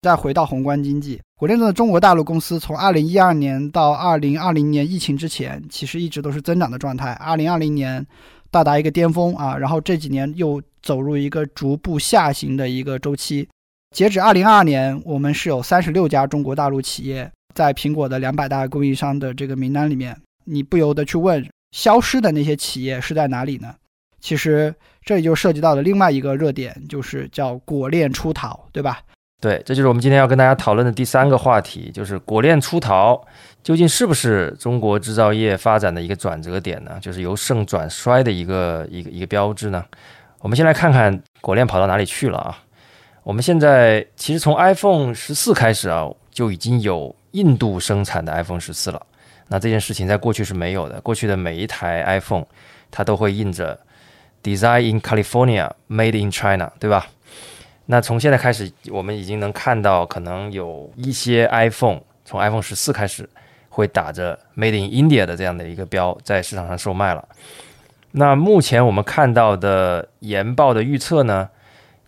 再回到宏观经济，果链中的中国大陆公司从二零一二年到二零二零年疫情之前，其实一直都是增长的状态。二零二零年到达一个巅峰啊，然后这几年又走入一个逐步下行的一个周期。截止二零二二年，我们是有三十六家中国大陆企业在苹果的两百大供应商的这个名单里面，你不由得去问。消失的那些企业是在哪里呢？其实这里就涉及到了另外一个热点，就是叫果链出逃，对吧？对，这就是我们今天要跟大家讨论的第三个话题，就是果链出逃究竟是不是中国制造业发展的一个转折点呢？就是由盛转衰的一个一个一个标志呢？我们先来看看果链跑到哪里去了啊？我们现在其实从 iPhone 十四开始啊，就已经有印度生产的 iPhone 十四了。那这件事情在过去是没有的。过去的每一台 iPhone，它都会印着 “Design in California, Made in China”，对吧？那从现在开始，我们已经能看到，可能有一些 iPhone 从 iPhone 十四开始会打着 “Made in India” 的这样的一个标在市场上售卖了。那目前我们看到的研报的预测呢，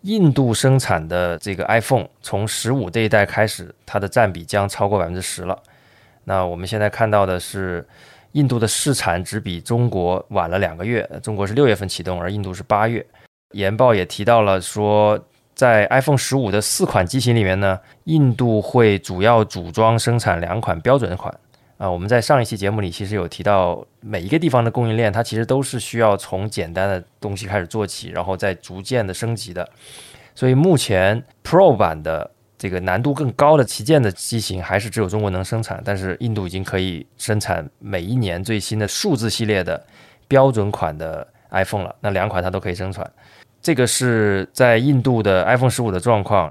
印度生产的这个 iPhone 从十五这一代开始，它的占比将超过百分之十了。那我们现在看到的是，印度的试产只比中国晚了两个月，中国是六月份启动，而印度是八月。研报也提到了说，在 iPhone 十五的四款机型里面呢，印度会主要组装生产两款标准款。啊，我们在上一期节目里其实有提到，每一个地方的供应链它其实都是需要从简单的东西开始做起，然后再逐渐的升级的。所以目前 Pro 版的。这个难度更高的旗舰的机型还是只有中国能生产，但是印度已经可以生产每一年最新的数字系列的标准款的 iPhone 了。那两款它都可以生产，这个是在印度的 iPhone 十五的状况。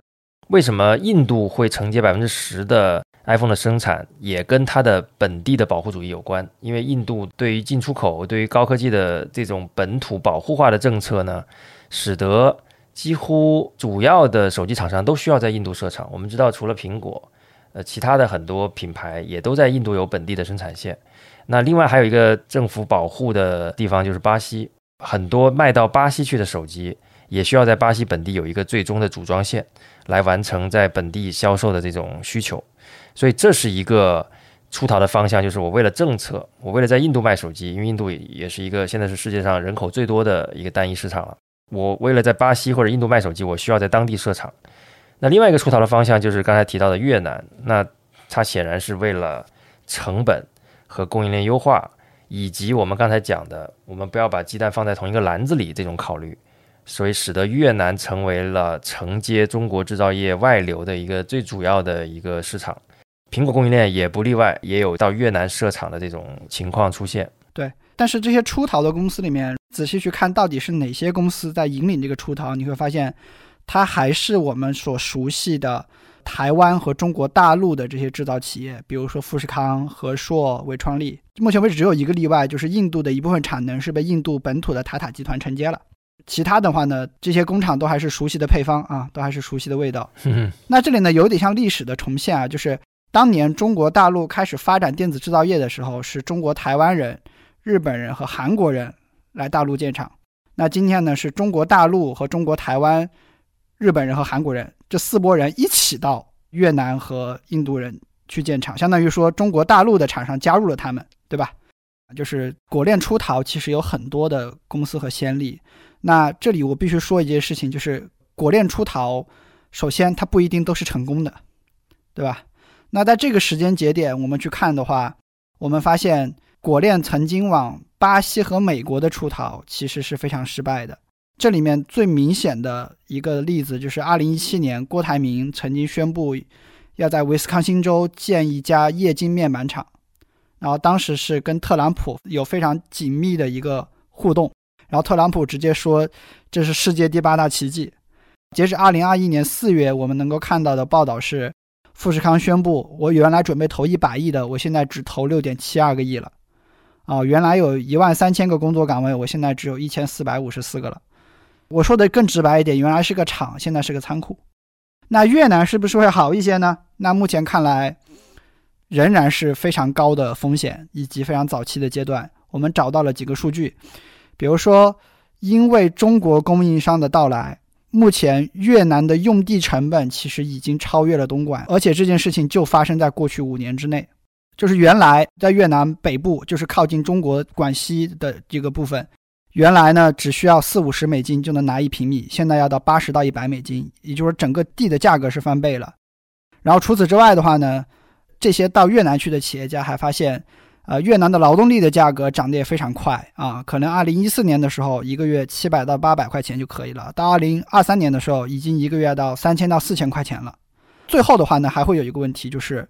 为什么印度会承接百分之十的 iPhone 的生产，也跟它的本地的保护主义有关。因为印度对于进出口、对于高科技的这种本土保护化的政策呢，使得几乎主要的手机厂商都需要在印度设厂。我们知道，除了苹果，呃，其他的很多品牌也都在印度有本地的生产线。那另外还有一个政府保护的地方就是巴西，很多卖到巴西去的手机也需要在巴西本地有一个最终的组装线，来完成在本地销售的这种需求。所以这是一个出逃的方向，就是我为了政策，我为了在印度卖手机，因为印度也是一个现在是世界上人口最多的一个单一市场了。我为了在巴西或者印度卖手机，我需要在当地设厂。那另外一个出逃的方向就是刚才提到的越南，那它显然是为了成本和供应链优化，以及我们刚才讲的，我们不要把鸡蛋放在同一个篮子里这种考虑，所以使得越南成为了承接中国制造业外流的一个最主要的一个市场。苹果供应链也不例外，也有到越南设厂的这种情况出现。对，但是这些出逃的公司里面，仔细去看到底是哪些公司在引领这个出逃，你会发现，它还是我们所熟悉的台湾和中国大陆的这些制造企业，比如说富士康、和硕、伟创力。目前为止只有一个例外，就是印度的一部分产能是被印度本土的塔塔集团承接了。其他的话呢，这些工厂都还是熟悉的配方啊，都还是熟悉的味道。[LAUGHS] 那这里呢，有点像历史的重现啊，就是当年中国大陆开始发展电子制造业的时候，是中国台湾人、日本人和韩国人来大陆建厂。那今天呢，是中国大陆和中国台湾、日本人和韩国人这四拨人一起到越南和印度人去建厂，相当于说中国大陆的厂商加入了他们，对吧？就是果链出逃，其实有很多的公司和先例。那这里我必须说一件事情，就是果链出逃，首先它不一定都是成功的，对吧？那在这个时间节点，我们去看的话，我们发现果链曾经往巴西和美国的出逃其实是非常失败的。这里面最明显的一个例子就是2017年，郭台铭曾经宣布要在威斯康星州建一家液晶面板厂，然后当时是跟特朗普有非常紧密的一个互动。然后特朗普直接说这是世界第八大奇迹。截止二零二一年四月，我们能够看到的报道是，富士康宣布，我原来准备投一百亿的，我现在只投六点七二个亿了。啊，原来有一万三千个工作岗位，我现在只有一千四百五十四个了。我说的更直白一点，原来是个厂，现在是个仓库。那越南是不是会好一些呢？那目前看来，仍然是非常高的风险以及非常早期的阶段。我们找到了几个数据。比如说，因为中国供应商的到来，目前越南的用地成本其实已经超越了东莞，而且这件事情就发生在过去五年之内。就是原来在越南北部，就是靠近中国广西的这个部分，原来呢只需要四五十美金就能拿一平米，现在要到八十到一百美金，也就是整个地的价格是翻倍了。然后除此之外的话呢，这些到越南去的企业家还发现。呃，越南的劳动力的价格涨得也非常快啊，可能二零一四年的时候一个月七百到八百块钱就可以了，到二零二三年的时候已经一个月到三千到四千块钱了。最后的话呢，还会有一个问题，就是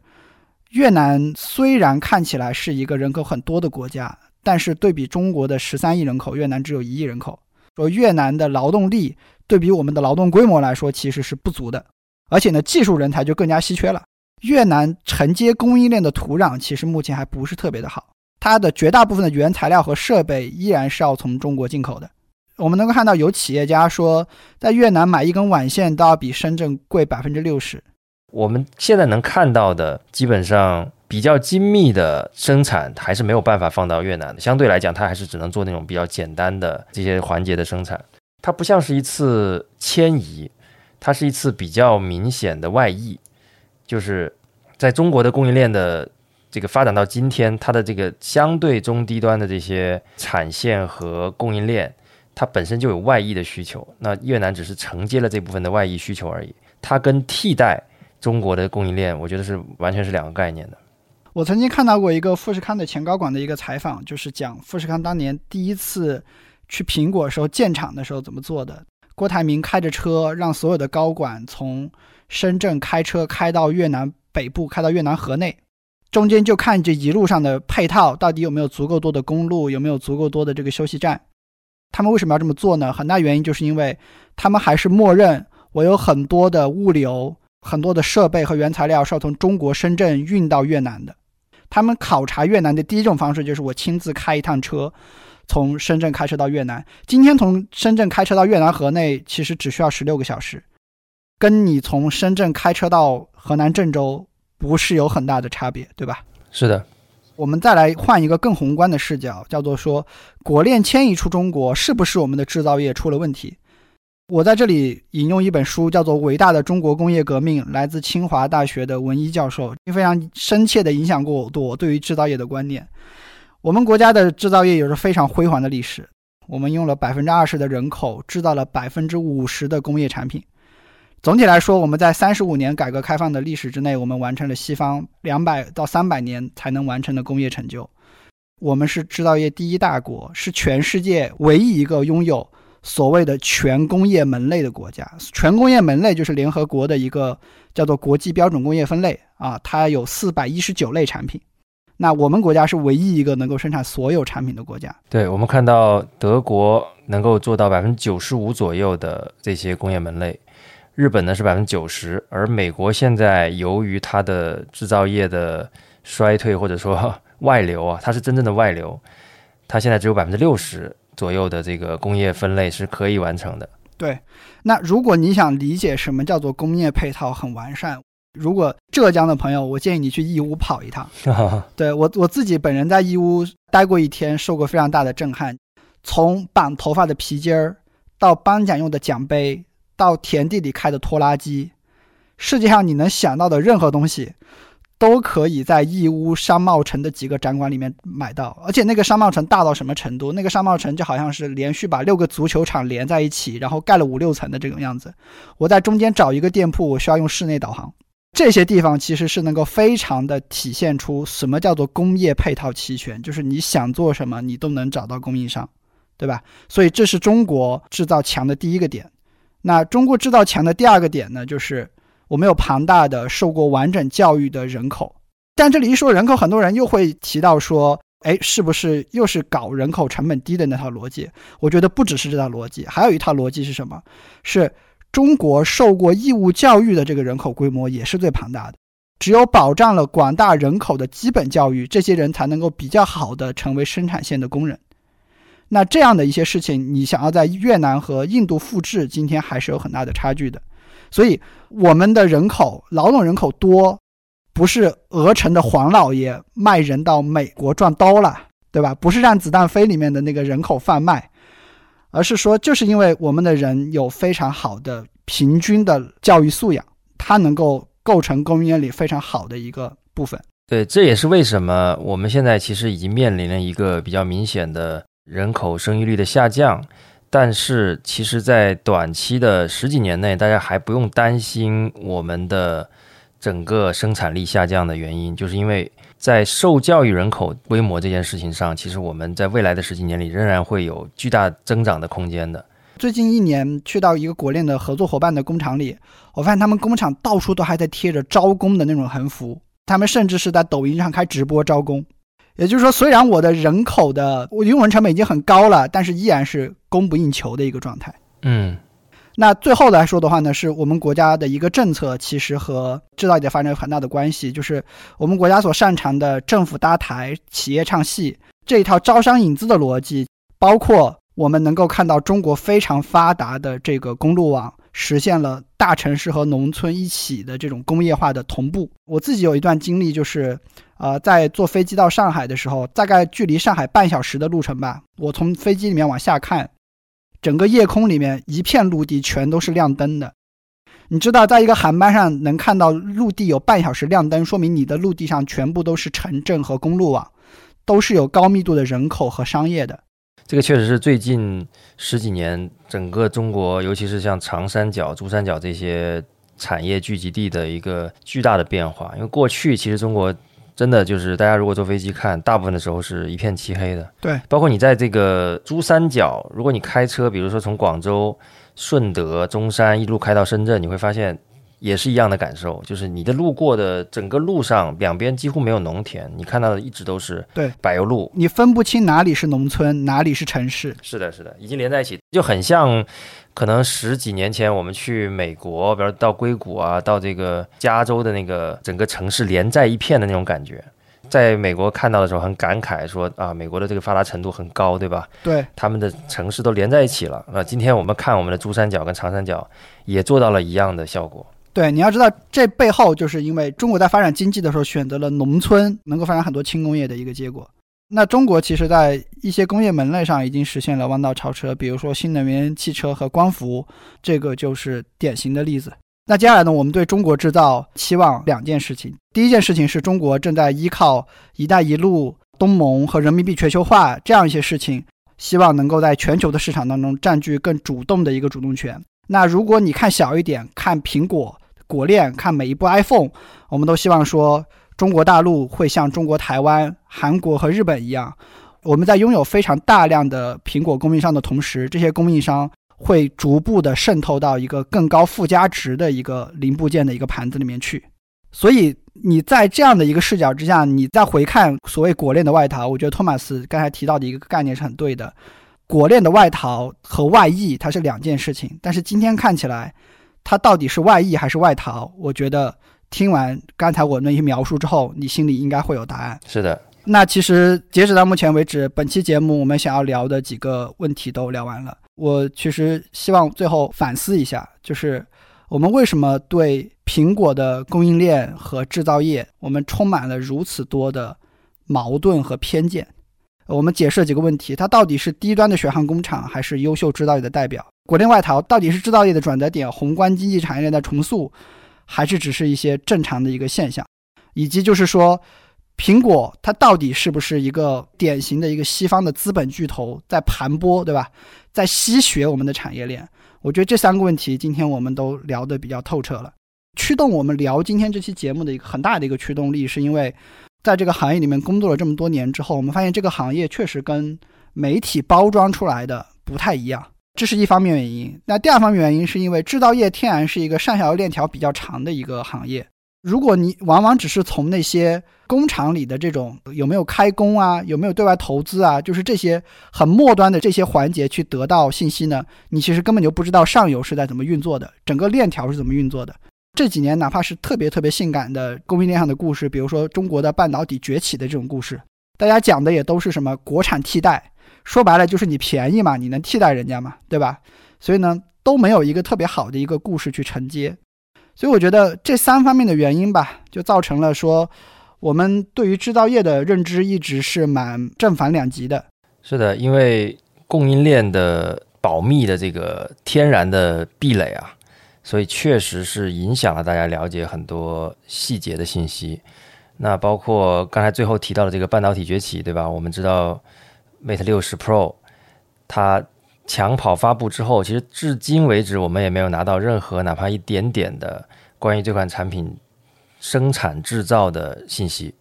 越南虽然看起来是一个人口很多的国家，但是对比中国的十三亿人口，越南只有一亿人口，说越南的劳动力对比我们的劳动规模来说其实是不足的，而且呢，技术人才就更加稀缺了。越南承接供应链的土壤其实目前还不是特别的好，它的绝大部分的原材料和设备依然是要从中国进口的。我们能够看到有企业家说，在越南买一根网线都要比深圳贵百分之六十。我们现在能看到的，基本上比较精密的生产还是没有办法放到越南的，相对来讲，它还是只能做那种比较简单的这些环节的生产。它不像是一次迁移，它是一次比较明显的外溢。就是在中国的供应链的这个发展到今天，它的这个相对中低端的这些产线和供应链，它本身就有外溢的需求。那越南只是承接了这部分的外溢需求而已，它跟替代中国的供应链，我觉得是完全是两个概念的。我曾经看到过一个富士康的前高管的一个采访，就是讲富士康当年第一次去苹果时候建厂的时候怎么做的。郭台铭开着车，让所有的高管从深圳开车开到越南北部，开到越南河内，中间就看这一路上的配套到底有没有足够多的公路，有没有足够多的这个休息站。他们为什么要这么做呢？很大原因就是因为他们还是默认我有很多的物流、很多的设备和原材料是要从中国深圳运到越南的。他们考察越南的第一种方式就是我亲自开一趟车。从深圳开车到越南，今天从深圳开车到越南河内，其实只需要十六个小时，跟你从深圳开车到河南郑州不是有很大的差别，对吧？是的。我们再来换一个更宏观的视角，叫做说国链迁移出中国，是不是我们的制造业出了问题？我在这里引用一本书，叫做《伟大的中国工业革命》，来自清华大学的文一教授，非常深切地影响过我对于制造业的观念。我们国家的制造业有着非常辉煌的历史。我们用了百分之二十的人口制造了百分之五十的工业产品。总体来说，我们在三十五年改革开放的历史之内，我们完成了西方两百到三百年才能完成的工业成就。我们是制造业第一大国，是全世界唯一一个拥有所谓的全工业门类的国家。全工业门类就是联合国的一个叫做国际标准工业分类啊，它有四百一十九类产品。那我们国家是唯一一个能够生产所有产品的国家。对，我们看到德国能够做到百分之九十五左右的这些工业门类，日本呢是百分之九十，而美国现在由于它的制造业的衰退或者说外流啊，它是真正的外流，它现在只有百分之六十左右的这个工业分类是可以完成的。对，那如果你想理解什么叫做工业配套很完善。如果浙江的朋友，我建议你去义乌跑一趟。[LAUGHS] 对我我自己本人在义乌待过一天，受过非常大的震撼。从绑头发的皮筋儿，到颁奖用的奖杯，到田地里开的拖拉机，世界上你能想到的任何东西，都可以在义乌商贸城的几个展馆里面买到。而且那个商贸城大到什么程度？那个商贸城就好像是连续把六个足球场连在一起，然后盖了五六层的这种样子。我在中间找一个店铺，我需要用室内导航。这些地方其实是能够非常的体现出什么叫做工业配套齐全，就是你想做什么，你都能找到供应商，对吧？所以这是中国制造强的第一个点。那中国制造强的第二个点呢，就是我们有庞大的受过完整教育的人口。但这里一说人口，很多人又会提到说，哎，是不是又是搞人口成本低的那套逻辑？我觉得不只是这套逻辑，还有一套逻辑是什么？是。中国受过义务教育的这个人口规模也是最庞大的，只有保障了广大人口的基本教育，这些人才能够比较好的成为生产线的工人。那这样的一些事情，你想要在越南和印度复制，今天还是有很大的差距的。所以，我们的人口劳动人口多，不是鹅城的黄老爷卖人到美国赚刀了，对吧？不是让子弹飞里面的那个人口贩卖。而是说，就是因为我们的人有非常好的平均的教育素养，它能够构成供应链里非常好的一个部分。对，这也是为什么我们现在其实已经面临了一个比较明显的人口生育率的下降。但是，其实，在短期的十几年内，大家还不用担心我们的整个生产力下降的原因，就是因为。在受教育人口规模这件事情上，其实我们在未来的十几年里仍然会有巨大增长的空间的。最近一年去到一个国链的合作伙伴的工厂里，我发现他们工厂到处都还在贴着招工的那种横幅，他们甚至是在抖音上开直播招工。也就是说，虽然我的人口的我用人成本已经很高了，但是依然是供不应求的一个状态。嗯。那最后来说的话呢，是我们国家的一个政策，其实和制造业的发展有很大的关系。就是我们国家所擅长的政府搭台、企业唱戏这一套招商引资的逻辑，包括我们能够看到中国非常发达的这个公路网，实现了大城市和农村一起的这种工业化的同步。我自己有一段经历，就是呃，在坐飞机到上海的时候，大概距离上海半小时的路程吧，我从飞机里面往下看。整个夜空里面一片陆地全都是亮灯的，你知道，在一个航班上能看到陆地有半小时亮灯，说明你的陆地上全部都是城镇和公路网，都是有高密度的人口和商业的。这个确实是最近十几年整个中国，尤其是像长三角、珠三角这些产业聚集地的一个巨大的变化。因为过去其实中国。真的就是，大家如果坐飞机看，大部分的时候是一片漆黑的。对，包括你在这个珠三角，如果你开车，比如说从广州、顺德、中山一路开到深圳，你会发现也是一样的感受，就是你的路过的整个路上两边几乎没有农田，你看到的一直都是对柏油路，你分不清哪里是农村，哪里是城市。是的，是的，已经连在一起，就很像。可能十几年前我们去美国，比如到硅谷啊，到这个加州的那个整个城市连在一片的那种感觉，在美国看到的时候很感慨，说啊，美国的这个发达程度很高，对吧？对，他们的城市都连在一起了。那今天我们看我们的珠三角跟长三角，也做到了一样的效果。对，你要知道这背后就是因为中国在发展经济的时候选择了农村，能够发展很多轻工业的一个结果。那中国其实，在一些工业门类上已经实现了弯道超车，比如说新能源汽车和光伏，这个就是典型的例子。那接下来呢，我们对中国制造期望两件事情。第一件事情是中国正在依靠“一带一路”、东盟和人民币全球化这样一些事情，希望能够在全球的市场当中占据更主动的一个主动权。那如果你看小一点，看苹果果链，看每一部 iPhone，我们都希望说。中国大陆会像中国台湾、韩国和日本一样，我们在拥有非常大量的苹果供应商的同时，这些供应商会逐步的渗透到一个更高附加值的一个零部件的一个盘子里面去。所以你在这样的一个视角之下，你再回看所谓果链的外逃，我觉得托马斯刚才提到的一个概念是很对的。果链的外逃和外溢它是两件事情，但是今天看起来，它到底是外溢还是外逃？我觉得听完刚才我那些描述之后，你心里应该会有答案。是的，那其实截止到目前为止，本期节目我们想要聊的几个问题都聊完了。我其实希望最后反思一下，就是我们为什么对苹果的供应链和制造业，我们充满了如此多的矛盾和偏见？我们解释几个问题：它到底是低端的血汗工厂，还是优秀制造业的代表？国内外逃到底是制造业的转折点，宏观经济产业链的重塑，还是只是一些正常的一个现象？以及就是说，苹果它到底是不是一个典型的一个西方的资本巨头在盘剥，对吧？在吸血我们的产业链？我觉得这三个问题今天我们都聊得比较透彻了。驱动我们聊今天这期节目的一个很大的一个驱动力，是因为。在这个行业里面工作了这么多年之后，我们发现这个行业确实跟媒体包装出来的不太一样，这是一方面原因。那第二方面原因是因为制造业天然是一个上下游链条比较长的一个行业，如果你往往只是从那些工厂里的这种有没有开工啊，有没有对外投资啊，就是这些很末端的这些环节去得到信息呢，你其实根本就不知道上游是在怎么运作的，整个链条是怎么运作的。这几年，哪怕是特别特别性感的供应链上的故事，比如说中国的半导体崛起的这种故事，大家讲的也都是什么国产替代，说白了就是你便宜嘛，你能替代人家嘛，对吧？所以呢，都没有一个特别好的一个故事去承接。所以我觉得这三方面的原因吧，就造成了说我们对于制造业的认知一直是蛮正反两极的。是的，因为供应链的保密的这个天然的壁垒啊。所以确实是影响了大家了解很多细节的信息。那包括刚才最后提到的这个半导体崛起，对吧？我们知道 Mate 六十 Pro 它抢跑发布之后，其实至今为止我们也没有拿到任何哪怕一点点的关于这款产品生产制造的信息。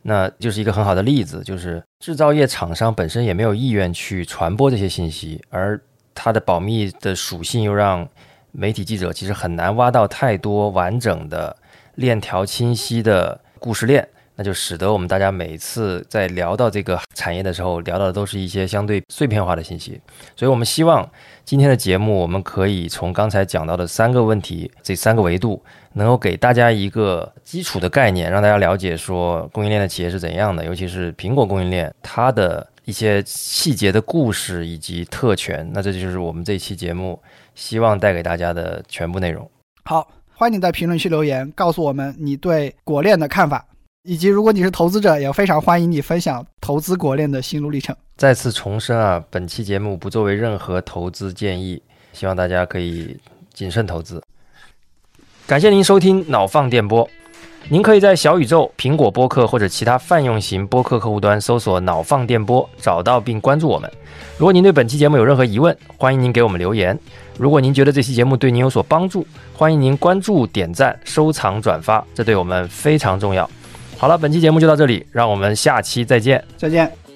那就是一个很好的例子，就是制造业厂商本身也没有意愿去传播这些信息，而它的保密的属性又让。媒体记者其实很难挖到太多完整的链条清晰的故事链，那就使得我们大家每次在聊到这个产业的时候，聊到的都是一些相对碎片化的信息。所以，我们希望今天的节目，我们可以从刚才讲到的三个问题，这三个维度，能够给大家一个基础的概念，让大家了解说供应链的企业是怎样的，尤其是苹果供应链它的一些细节的故事以及特权。那这就是我们这期节目。希望带给大家的全部内容。好，欢迎你在评论区留言，告诉我们你对果链的看法，以及如果你是投资者，也非常欢迎你分享投资果链的心路历程。再次重申啊，本期节目不作为任何投资建议，希望大家可以谨慎投资。感谢您收听脑放电波。您可以在小宇宙、苹果播客或者其他泛用型播客客户端搜索“脑放电波”，找到并关注我们。如果您对本期节目有任何疑问，欢迎您给我们留言。如果您觉得这期节目对您有所帮助，欢迎您关注、点赞、收藏、转发，这对我们非常重要。好了，本期节目就到这里，让我们下期再见，再见。